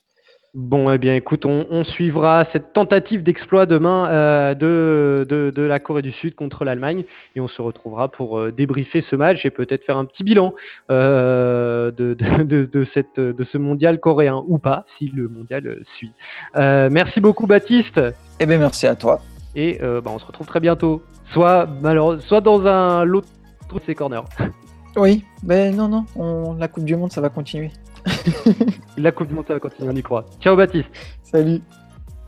Bon, eh bien, écoute, on, suivra cette tentative d'exploit demain euh, de, de, la Corée du Sud contre l'Allemagne et on se retrouvera pour euh, débriefer ce match et peut-être faire un petit bilan euh, de, de, cette, de ce mondial coréen ou pas, si le mondial suit. merci beaucoup, Baptiste. Eh bien, merci à toi. Et bah, on se retrouve très bientôt, soit, soit dans un l'autre de ces corners. Oui, mais non, non, on, la Coupe du Monde, ça va continuer. [LAUGHS] la Coupe du Monde, ça va continuer, on y croit. Ciao Baptiste. Salut.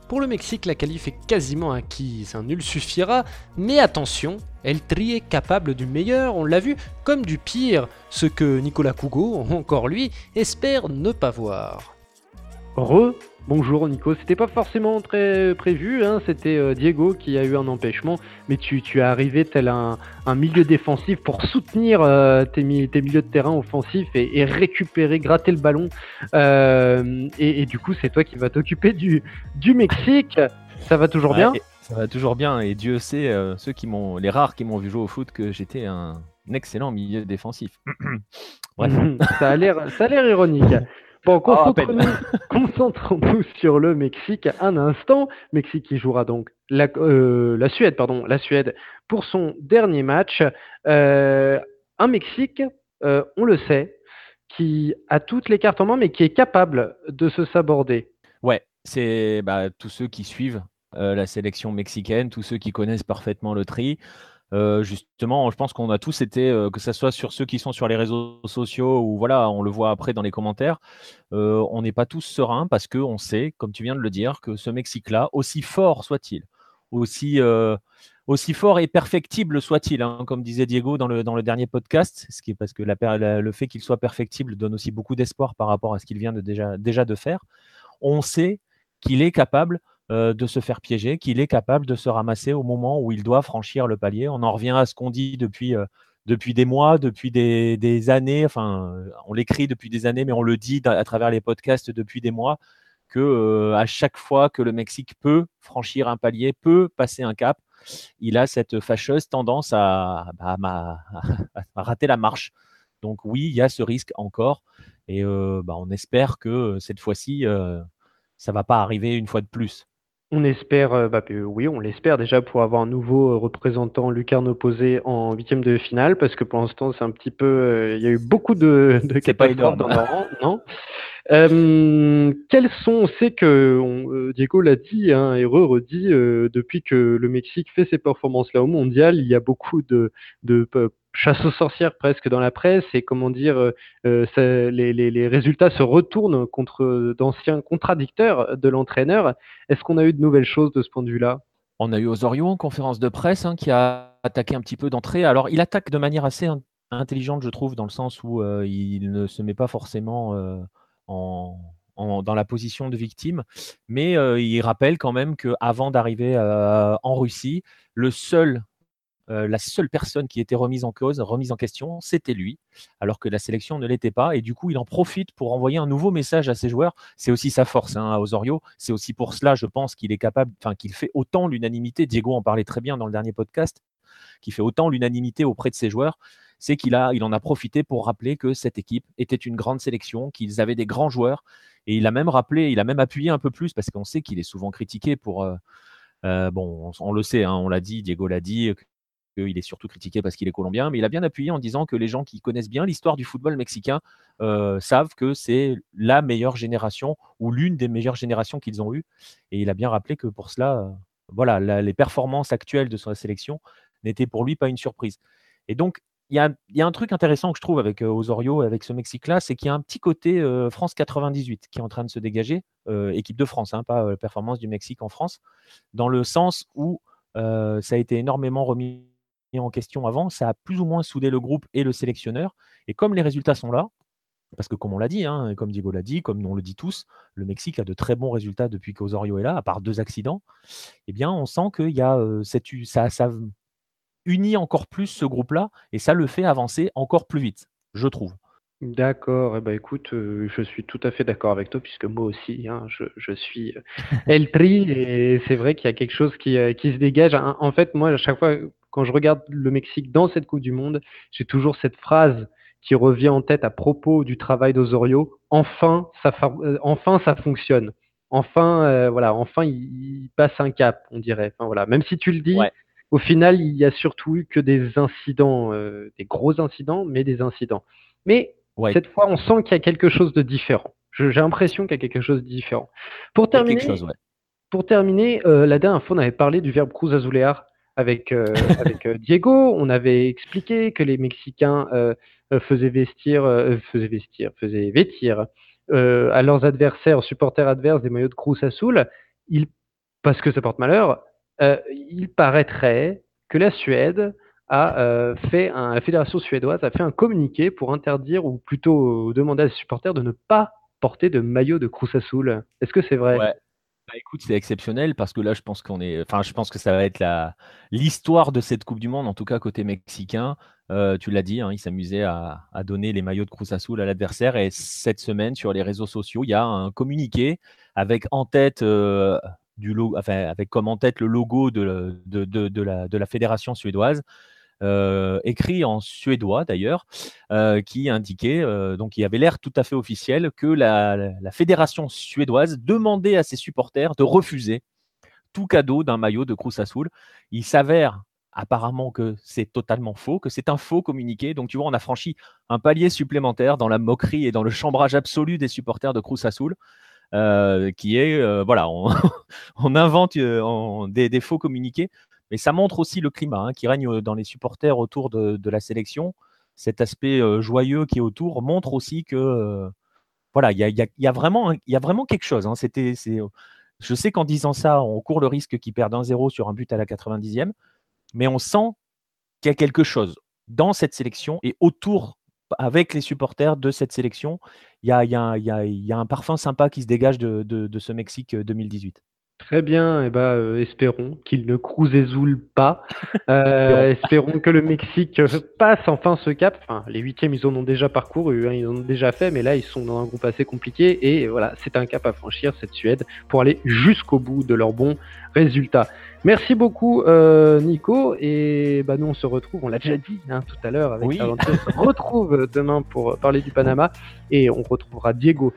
Pour le Mexique, la qualif est quasiment acquise. Un nul suffira, mais attention, El Tri est capable du meilleur, on l'a vu, comme du pire, ce que Nicolas Cougo, encore lui, espère ne pas voir. Re Bonjour Nico, c'était pas forcément très prévu, hein. c'était euh, Diego qui a eu un empêchement, mais tu, es arrivé tel un, milieu défensif pour soutenir euh, tes, milieux de terrain offensifs et, récupérer, gratter le ballon. Euh, et, du coup, c'est toi qui vas t'occuper du, du Mexique. Ça va toujours bien? Ça va toujours bien et Dieu sait, ceux qui m'ont, les rares qui m'ont vu jouer au foot, que j'étais un, excellent milieu défensif. [CLEARS THROAT] Bref. [LAUGHS] ça a l'air ironique. Bon, oh, concentrons-nous, [LAUGHS] sur le Mexique un instant. Mexique qui jouera donc la, euh, la Suède, pardon, la Suède pour son dernier match. Euh, un Mexique, on le sait, qui a toutes les cartes en main, mais qui est capable de se saborder. Ouais, c'est bah, tous ceux qui suivent euh, la sélection mexicaine, tous ceux qui connaissent parfaitement le tri. Euh, justement, je pense qu'on a tous été, euh, que ce soit sur ceux qui sont sur les réseaux sociaux ou voilà, on le voit après dans les commentaires, on n'est pas tous sereins parce qu'on sait, comme tu viens de le dire, que ce Mexique-là, aussi fort soit-il, aussi, aussi fort et perfectible soit-il, hein, comme disait Diego dans le, dans le dernier podcast, ce qui est parce que le fait qu'il soit perfectible donne aussi beaucoup d'espoir par rapport à ce qu'il vient de déjà, déjà de faire. On sait qu'il est capable euh, de se faire piéger, qu'il est capable de se ramasser au moment où il doit franchir le palier. On en revient à ce qu'on dit depuis, euh, des mois, depuis des, années, enfin, on l'écrit depuis des années, mais on le dit à travers les podcasts depuis des mois, que euh, à chaque fois que le Mexique peut franchir un palier, peut passer un cap, il a cette fâcheuse tendance à, bah, [LAUGHS] rater la marche. Donc oui, il y a ce risque encore, et bah, on espère que cette fois-ci, ça ne va pas arriver une fois de plus. On espère, euh, bah, oui, on l'espère déjà pour avoir un nouveau euh, représentant lucarne opposé en huitième de finale, parce que pour l'instant, c'est un petit peu, euh, il y a eu beaucoup de, de catastrophes dans leur rang, non? Quels sont, on sait que Diego l'a dit hein, et redit, depuis que le Mexique fait ses performances là au mondial, il y a beaucoup de, de chasse aux sorcières presque dans la presse et comment dire, euh, euh, les, résultats se retournent contre d'anciens contradicteurs de l'entraîneur. Est-ce qu'on a eu de nouvelles choses de ce point de vue-là? On a eu Osorio en conférence de presse hein, qui a attaqué un petit peu d'entrée. Alors il attaque de manière assez intelligente, je trouve, dans le sens où euh, il ne se met pas forcément dans la position de victime, mais il rappelle quand même qu'avant d'arriver en Russie, le seul euh, la seule personne qui était remise en cause, remise en question, c'était lui, alors que la sélection ne l'était pas. Et du coup, il en profite pour envoyer un nouveau message à ses joueurs. C'est aussi sa force hein, à Osorio. C'est aussi pour cela, je pense, qu'il est capable, enfin, qu'il fait autant l'unanimité. Diego en parlait très bien dans le dernier podcast, qui fait autant l'unanimité auprès de ses joueurs. C'est qu'il il en a profité pour rappeler que cette équipe était une grande sélection, qu'ils avaient des grands joueurs. Et il a même rappelé, il a même appuyé un peu plus parce qu'on sait qu'il est souvent critiqué pour. Euh, euh, bon, on, le sait, hein, on l'a dit, Diego l'a dit, il est surtout critiqué parce qu'il est colombien, mais il a bien appuyé en disant que les gens qui connaissent bien l'histoire du football mexicain euh, savent que c'est la meilleure génération ou l'une des meilleures générations qu'ils ont eues. Et il a bien rappelé que pour cela, euh, voilà, les performances actuelles de sa sélection n'étaient pour lui pas une surprise. Et donc, il y, a, un truc intéressant que je trouve avec euh, Osorio, avec ce Mexique-là, c'est qu'il y a un petit côté France 98 qui est en train de se dégager, équipe de France, hein, pas performance du Mexique en France, dans le sens où ça a été énormément remis en question avant, ça a plus ou moins soudé le groupe et le sélectionneur. Et comme les résultats sont là, parce que comme on l'a dit, hein, comme Diego l'a dit, comme on le dit tous, le Mexique a de très bons résultats depuis qu'Osorio est là, à part deux accidents. Eh bien, on sent qu'il y a euh, ça, ça unit encore plus ce groupe-là et ça le fait avancer encore plus vite, je trouve. D'accord, eh ben, écoute, euh, je suis tout à fait d'accord avec toi puisque moi aussi, hein, je suis, [LAUGHS] El Tri et c'est vrai qu'il y a quelque chose qui, euh, qui se dégage. En fait, moi, à chaque fois, quand je regarde le Mexique dans cette coupe du monde, j'ai toujours cette phrase qui revient en tête à propos du travail d'Osorio: «Enfin ça enfin ça fonctionne. Enfin, voilà, enfin il passe un cap», on dirait. Enfin voilà, même si tu le dis, au final, il y a surtout eu que des incidents, des gros incidents, mais des incidents. Mais cette fois, on sent qu'il y a quelque chose de différent. J'ai l'impression qu'il y a quelque chose de différent. Pour terminer, pour terminer euh, la dernière fois, on avait parlé du verbe cruz azulear avec, euh, [LAUGHS] avec euh, Diego. On avait expliqué que les Mexicains faisaient vestir, faisaient vestir, faisaient vêtir à leurs adversaires, supporters adverses des maillots de Cruz Azul. Il, parce que ça porte malheur, il paraîtrait que la Suède a euh, fait un, la fédération suédoise a fait un communiqué pour interdire ou plutôt demander à ses supporters de ne pas porter de maillot de Cruz Azul. Est-ce que c'est vrai? Ouais. Bah, écoute, c'est exceptionnel parce que là, je pense que ça va être l'histoire de cette Coupe du Monde, en tout cas côté mexicain. Euh, tu l'as dit, hein, il s'amusait à, donner les maillots de Cruz Azul à l'adversaire. Et cette semaine, sur les réseaux sociaux, il y a un communiqué avec en tête euh, du logo, avec comme en tête le logo de la fédération suédoise. Écrit en suédois d'ailleurs, qui indiquait, donc il avait l'air tout à fait officiel, que la, fédération suédoise demandait à ses supporters de refuser tout cadeau d'un maillot de Cruz Azul. Il s'avère apparemment que c'est totalement faux, que c'est un faux communiqué. Donc tu vois, on a franchi un palier supplémentaire dans la moquerie et dans le chambrage absolu des supporters de Cruz Azul. Euh, qui est, euh, voilà, on, [LAUGHS] invente euh, des, faux communiqués, mais ça montre aussi le climat hein, qui règne dans les supporters autour de, la sélection. Cet aspect joyeux qui est autour montre aussi que, voilà, il y a, vraiment, quelque chose. Hein. C'était, je sais qu'en disant ça, on court le risque qu'ils perdent un 0 sur un but à la 90e, mais on sent qu'il y a quelque chose dans cette sélection et autour, avec les supporters de cette sélection, il y a, un parfum sympa qui se dégage de ce Mexique 2018. Très bien, eh ben, euh, espérons qu'il ne cruisezoule pas. [LAUGHS] Euh, espérons que le Mexique passe enfin ce cap. Enfin, les huitièmes, ils en ont déjà parcouru, hein, ils en ont déjà fait, mais là, ils sont dans un groupe assez compliqué. Et voilà, c'est un cap à franchir, cette Suède, pour aller jusqu'au bout de leurs bons résultats. Merci beaucoup, euh, Nico. Et bah, nous, on se retrouve, on l'a déjà dit hein, tout à l'heure avec oui. On se retrouve [LAUGHS] demain pour parler du Panama et on retrouvera Diego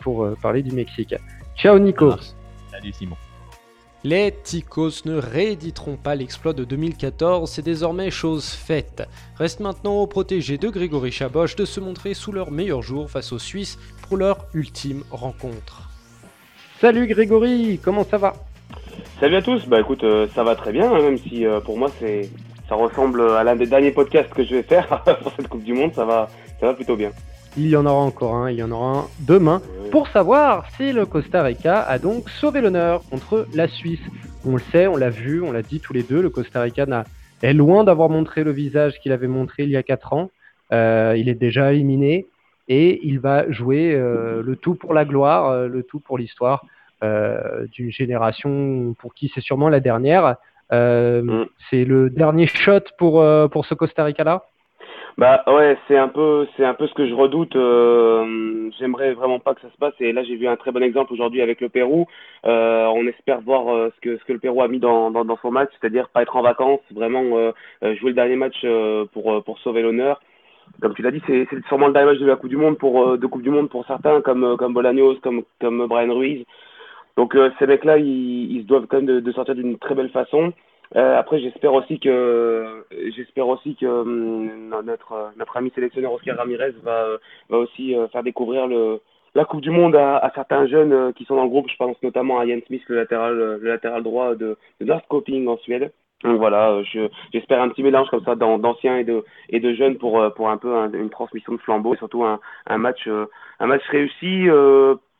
pour parler du Mexique. Ciao, Nico. Salut, Simon. Les Ticos ne rééditeront pas l'exploit de 2014, c'est désormais chose faite. Reste maintenant aux protégés de Grégory Chaboch de se montrer sous leur meilleur jour face aux Suisses pour leur ultime rencontre. Salut Grégory, comment ça va? Salut à tous, bah écoute, euh, ça va très bien, hein, même si euh, pour moi c'est ça ressemble à l'un des derniers podcasts que je vais faire [LAUGHS] pour cette Coupe du Monde, ça va, ça va plutôt bien. Il y en aura encore un, il y en aura un demain, pour savoir si le Costa Rica a donc sauvé l'honneur contre la Suisse. On le sait, on l'a vu, on l'a dit tous les deux, le Costa Rica est loin d'avoir montré le visage qu'il avait montré il y a 4 ans. Euh, il est déjà éliminé et il va jouer euh, le tout pour la gloire, euh, le tout pour l'histoire d'une génération pour qui c'est sûrement la dernière. Mm. C'est le dernier shot pour, pour ce Costa Rica-là? Bah ouais, c'est un peu, c'est un peu ce que je redoute. Euh, J'aimerais vraiment pas que ça se passe. Et là, j'ai vu un très bon exemple aujourd'hui avec le Pérou. Euh, on espère voir euh, ce que ce que le Pérou a mis dans dans, dans son match, c'est-à-dire pas être en vacances, vraiment euh, euh, jouer le dernier match pour pour sauver l'honneur. Comme tu l'as dit, c'est sûrement le dernier match de la Coupe du Monde pour de Coupe du Monde pour certains, comme comme Bolaños, comme comme Brian Ruiz. Donc ces mecs-là, ils, ils doivent quand même de, de sortir d'une très belle façon. Euh, après, j'espère aussi que j'espère aussi que hum, notre notre ami sélectionneur Oscar Ramirez va va aussi euh, faire découvrir le la Coupe du Monde à, à, certains jeunes euh, qui sont dans le groupe. Je pense notamment à Ian Smith, le latéral le latéral droit de, de Northcoping en Suède. Donc voilà, j'espère un petit mélange comme ça d'anciens et de et de jeunes pour pour un peu une transmission de flambeau et surtout un, un match un match réussi.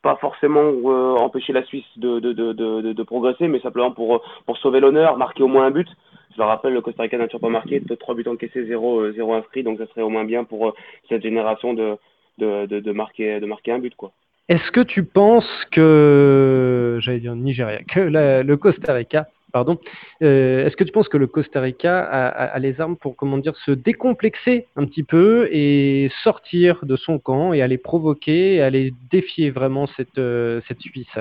Euh, pas forcément euh, empêcher la Suisse de, de, de, progresser, mais simplement pour, pour sauver l'honneur, marquer au moins un but. Je le rappelle, le Costa Rica n'a toujours pas marqué, 3 buts encaissés, 0, 0 euh, inscrits, donc ça serait au moins bien pour euh, cette génération de, de, de, de, marquer, de marquer un but. quoi. Est-ce que tu penses que, j'allais dire Nigeria, que le Costa Rica pardon. Euh, est-ce que tu penses que le Costa Rica a, les armes pour, comment dire, se décomplexer un petit peu et sortir de son camp et aller provoquer, aller défier vraiment cette, euh, Suisse?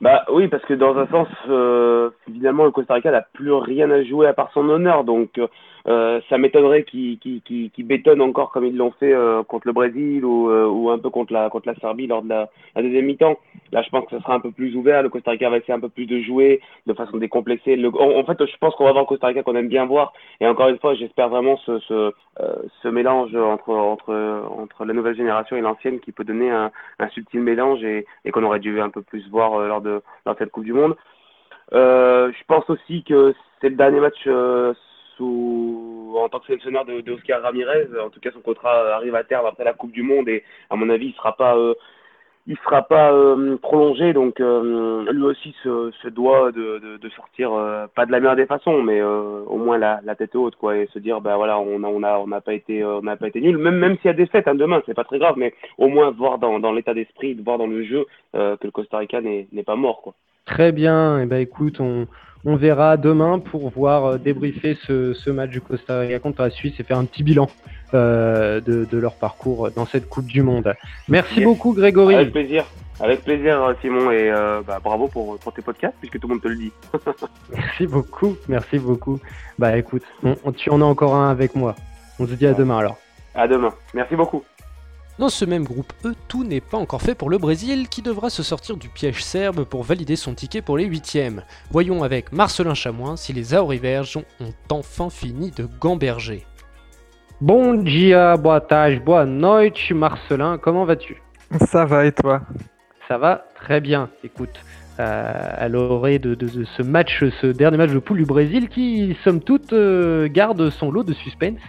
Bah oui, parce que dans un sens, euh, évidemment, le Costa Rica n'a plus rien à jouer à part son honneur. Donc, euh, ça m'étonnerait qu'ils qu qu bétonnent encore comme ils l'ont fait euh, contre le Brésil ou, euh, ou, un peu contre la, Serbie lors de la, deuxième mi-temps. Là, je pense que ça sera un peu plus ouvert. Le Costa Rica va essayer un peu plus de jouer de façon décomplexée. Le, en, fait, je pense qu'on va voir le Costa Rica qu'on aime bien voir. Et encore une fois, j'espère vraiment ce, ce, ce mélange entre, la nouvelle génération et l'ancienne qui peut donner un, subtil mélange et, qu'on aurait dû un peu plus voir lors de, lors de cette Coupe du Monde. je pense aussi que c'est le dernier match en tant que sélectionneur de, Oscar Ramirez. En tout cas, son contrat arrive à terme après la Coupe du Monde et à mon avis, il sera pas euh, il sera pas euh, prolongé. Donc euh, lui aussi se, doit de, sortir pas de la meilleure des façons, mais au moins la, tête haute quoi et se dire bah voilà on a on a on n'a pas été on n'a pas été nul. Même même s'il y a des fêtes hein, demain, c'est pas très grave, mais au moins voir dans, dans l'état d'esprit, voir dans le jeu que le Costa Rica n'est pas mort quoi. Très bien. Et eh ben écoute on on verra demain pour voir euh, débriefer ce, match du Costa Rica contre la Suisse et faire un petit bilan euh, de, leur parcours dans cette Coupe du Monde. Merci beaucoup Grégory. Avec plaisir. Avec plaisir, Simon, et bah, bravo pour, pour, tes podcasts, puisque tout le monde te le dit. [LAUGHS] merci beaucoup, merci beaucoup. Bah écoute, on, tu en as encore un avec moi. On se dit à demain alors. À demain. Merci beaucoup. Dans ce même groupe E, tout n'est pas encore fait pour le Brésil qui devra se sortir du piège serbe pour valider son ticket pour les huitièmes. Voyons avec Marcelin Chamoin si les Auriverges ont enfin fini de gamberger. Bon dia, boa tarde, boa noite, Marcelin, comment vas-tu? Ça va et toi? Ça va très bien, écoute. Euh, à l'orée de, ce match, ce dernier match de poule du Brésil qui, somme toute, euh, garde son lot de suspense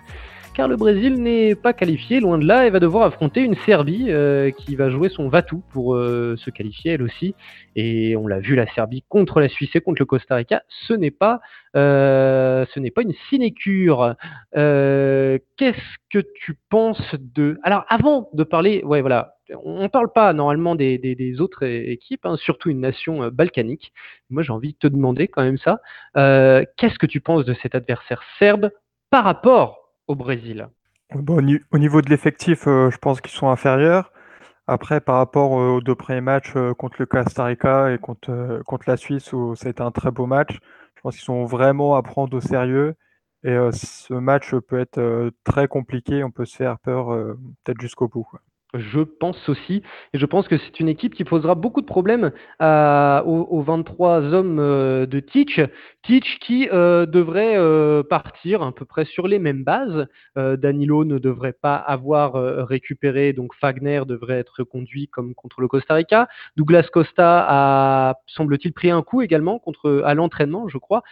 car le Brésil n'est pas qualifié, loin de là, et va devoir affronter une Serbie euh, qui va jouer son Vatou pour euh, se qualifier elle aussi. Et on l'a vu, la Serbie contre la Suisse et contre le Costa Rica, ce n'est pas, euh, une sinécure. Qu'est-ce que tu penses de Alors, avant de parler, ouais, voilà, on ne parle pas normalement des, autres équipes, hein, surtout une nation balkanique. Moi, j'ai envie de te demander quand même ça. Qu'est-ce que tu penses de cet adversaire serbe par rapport au Brésil au niveau de l'effectif, euh, je pense qu'ils sont inférieurs. Après, par rapport aux deux premiers matchs euh, contre le Costa Rica et contre, euh, contre la Suisse, où ça a été un très beau match, je pense qu'ils sont vraiment à prendre au sérieux. Et ce match peut être très compliqué, on peut se faire peur peut-être jusqu'au bout. Je pense aussi. Et je pense que c'est une équipe qui posera beaucoup de problèmes aux, 23 hommes euh, de Teach. Teach qui euh, devrait euh, partir à peu près sur les mêmes bases. Danilo ne devrait pas avoir récupéré, donc Fagner devrait être conduit comme contre le Costa Rica. Douglas Costa a, semble-t-il, pris un coup également contre, à l'entraînement, je crois.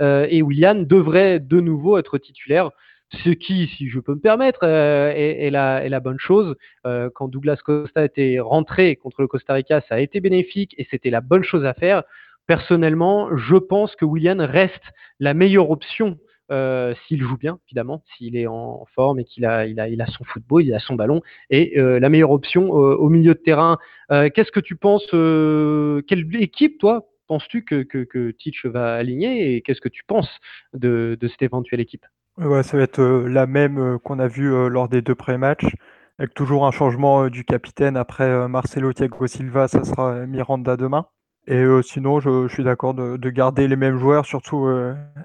et William devrait de nouveau être titulaire. Ce qui, si je peux me permettre, euh, est, la, bonne chose. Euh, quand Douglas Costa était rentré contre le Costa Rica, ça a été bénéfique et c'était la bonne chose à faire. Personnellement, je pense que William reste la meilleure option euh, s'il joue bien, évidemment, s'il est en forme et qu'il a, son football, il a son ballon, et la meilleure option au milieu de terrain. Qu'est-ce que tu penses Quelle équipe, toi, penses-tu que, que, que Teach va aligner et qu'est-ce que tu penses de cette éventuelle équipe? Ouais, ça va être euh, la même euh, qu'on a vu euh, lors des deux pré-matchs, avec toujours un changement du capitaine. Après Marcelo Thiago Silva, ça sera Miranda demain. Et sinon, je, suis d'accord de, garder les mêmes joueurs, surtout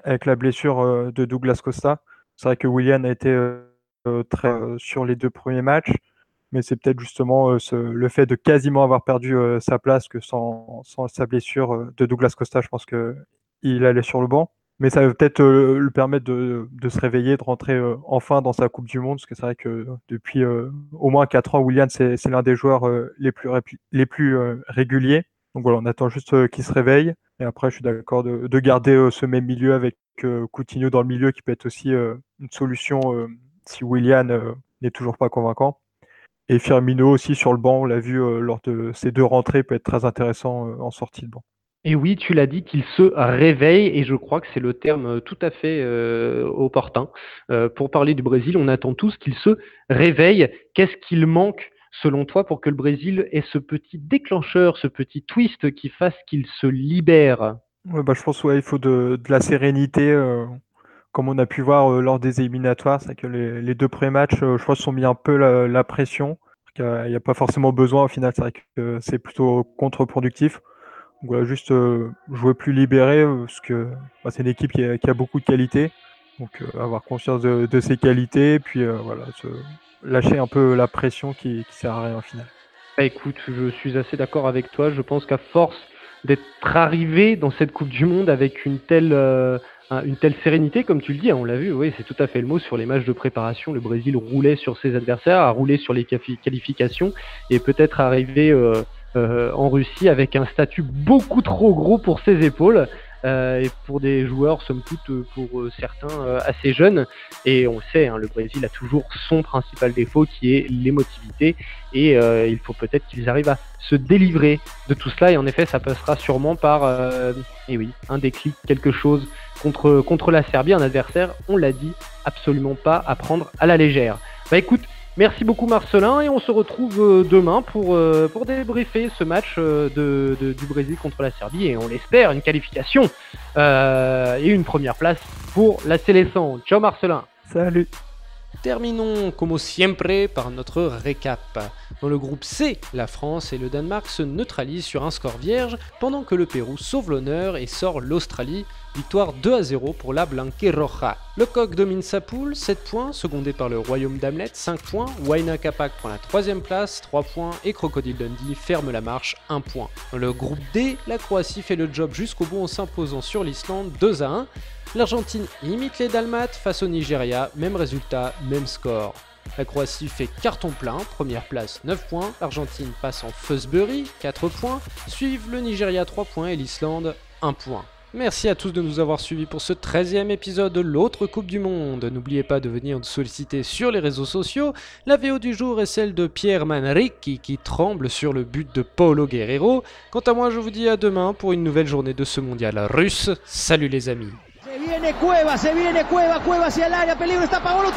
avec la blessure de Douglas Costa. C'est vrai que William a été très sur les deux premiers matchs, mais c'est peut-être justement le fait de quasiment avoir perdu sa place que sans, sans sa blessure de Douglas Costa, je pense qu'il allait sur le banc. Mais ça va peut-être euh, le permettre de, se réveiller, de rentrer euh, enfin dans sa Coupe du Monde, parce que c'est vrai que depuis euh, au moins 4 ans, William, c'est l'un des joueurs les plus, les plus réguliers. Donc voilà, on attend juste qu'il se réveille. Et après, je suis d'accord de, garder ce même milieu avec Coutinho dans le milieu, qui peut être aussi une solution si William n'est toujours pas convaincant. Et Firmino aussi sur le banc, on l'a vu lors de ces deux rentrées, peut être très intéressant en sortie de banc. Et oui, tu l'as dit, qu'il se réveille, et je crois que c'est le terme euh, tout à fait euh, opportun. Euh, pour parler du Brésil, on attend tous qu'il se réveille. Qu'est-ce qu'il manque, selon toi, pour que le Brésil ait ce petit déclencheur, ce petit twist qui fasse qu'il se libère? Bah, Je pense qu'il faut de, la sérénité, comme on a pu voir lors des éliminatoires. C'est que les, deux pré-matchs, je crois, sont mis un peu la, pression. Il n'y a, a, pas forcément besoin, au final, c'est vrai que c'est plutôt contre-productif voilà, juste euh, jouer plus libéré, euh, parce que bah, c'est une équipe qui a, beaucoup de qualité. Donc euh, avoir conscience de, ses qualités, puis voilà, lâcher un peu la pression qui, qui sert à rien au final. Bah, écoute, je suis assez d'accord avec toi. Je pense qu'à force d'être arrivé dans cette Coupe du Monde avec une telle, sérénité, comme tu le dis, hein, on l'a vu, oui, c'est tout à fait le mot sur les matchs de préparation. Le Brésil roulait sur ses adversaires, a roulé sur les qualifications et peut-être arrivé en Russie avec un statut beaucoup trop gros pour ses épaules. Euh, et pour des joueurs, somme toute, euh, pour certains assez jeunes. Et on sait, hein, le Brésil a toujours son principal défaut qui est l'émotivité. Et il faut peut-être qu'ils arrivent à se délivrer de tout cela. Et en effet, ça passera sûrement par, oui, un déclic, quelque chose contre, contre la Serbie, un adversaire, on l'a dit, absolument pas à prendre à la légère. Bah écoute, Merci beaucoup Marcelin et on se retrouve euh, demain pour, euh, pour débriefer ce match euh, de, du Brésil contre la Serbie et on l'espère une qualification et une première place pour la sélection. Ciao Marcelin. Salut. Terminons, como siempre, par notre récap. Dans le groupe C, la France et le Danemark se neutralisent sur un score vierge, pendant que le Pérou sauve l'honneur et sort l'Australie. Victoire 2 à 0 pour la Blanquerroja. Le coq domine sa poule, 7 points, secondé par le Royaume d'Hamlet, 5 points. Waina Capac prend la troisième place, 3 points. Et Crocodile Dundee ferme la marche, 1 point. Dans le groupe D, la Croatie fait le job jusqu'au bout en s'imposant sur l'Islande 2 à 1. L'Argentine imite les Dalmates face au Nigeria, même résultat, même score. La Croatie fait carton plein, première place 9 points, l'Argentine passe en Fusbury 4 points, suivent le Nigeria 3 points et l'Islande 1 point. Merci à tous de nous avoir suivis pour ce 13e épisode de l'autre Coupe du Monde. N'oubliez pas de venir nous solliciter sur les réseaux sociaux. La VO du jour est celle de Pierre Manrique qui tremble sur le but de Paulo Guerrero. Quant à moi, je vous dis à demain pour une nouvelle journée de ce mondial russe. Salut les amis. Se viene Cueva, se viene Cueva, Cueva Paolo.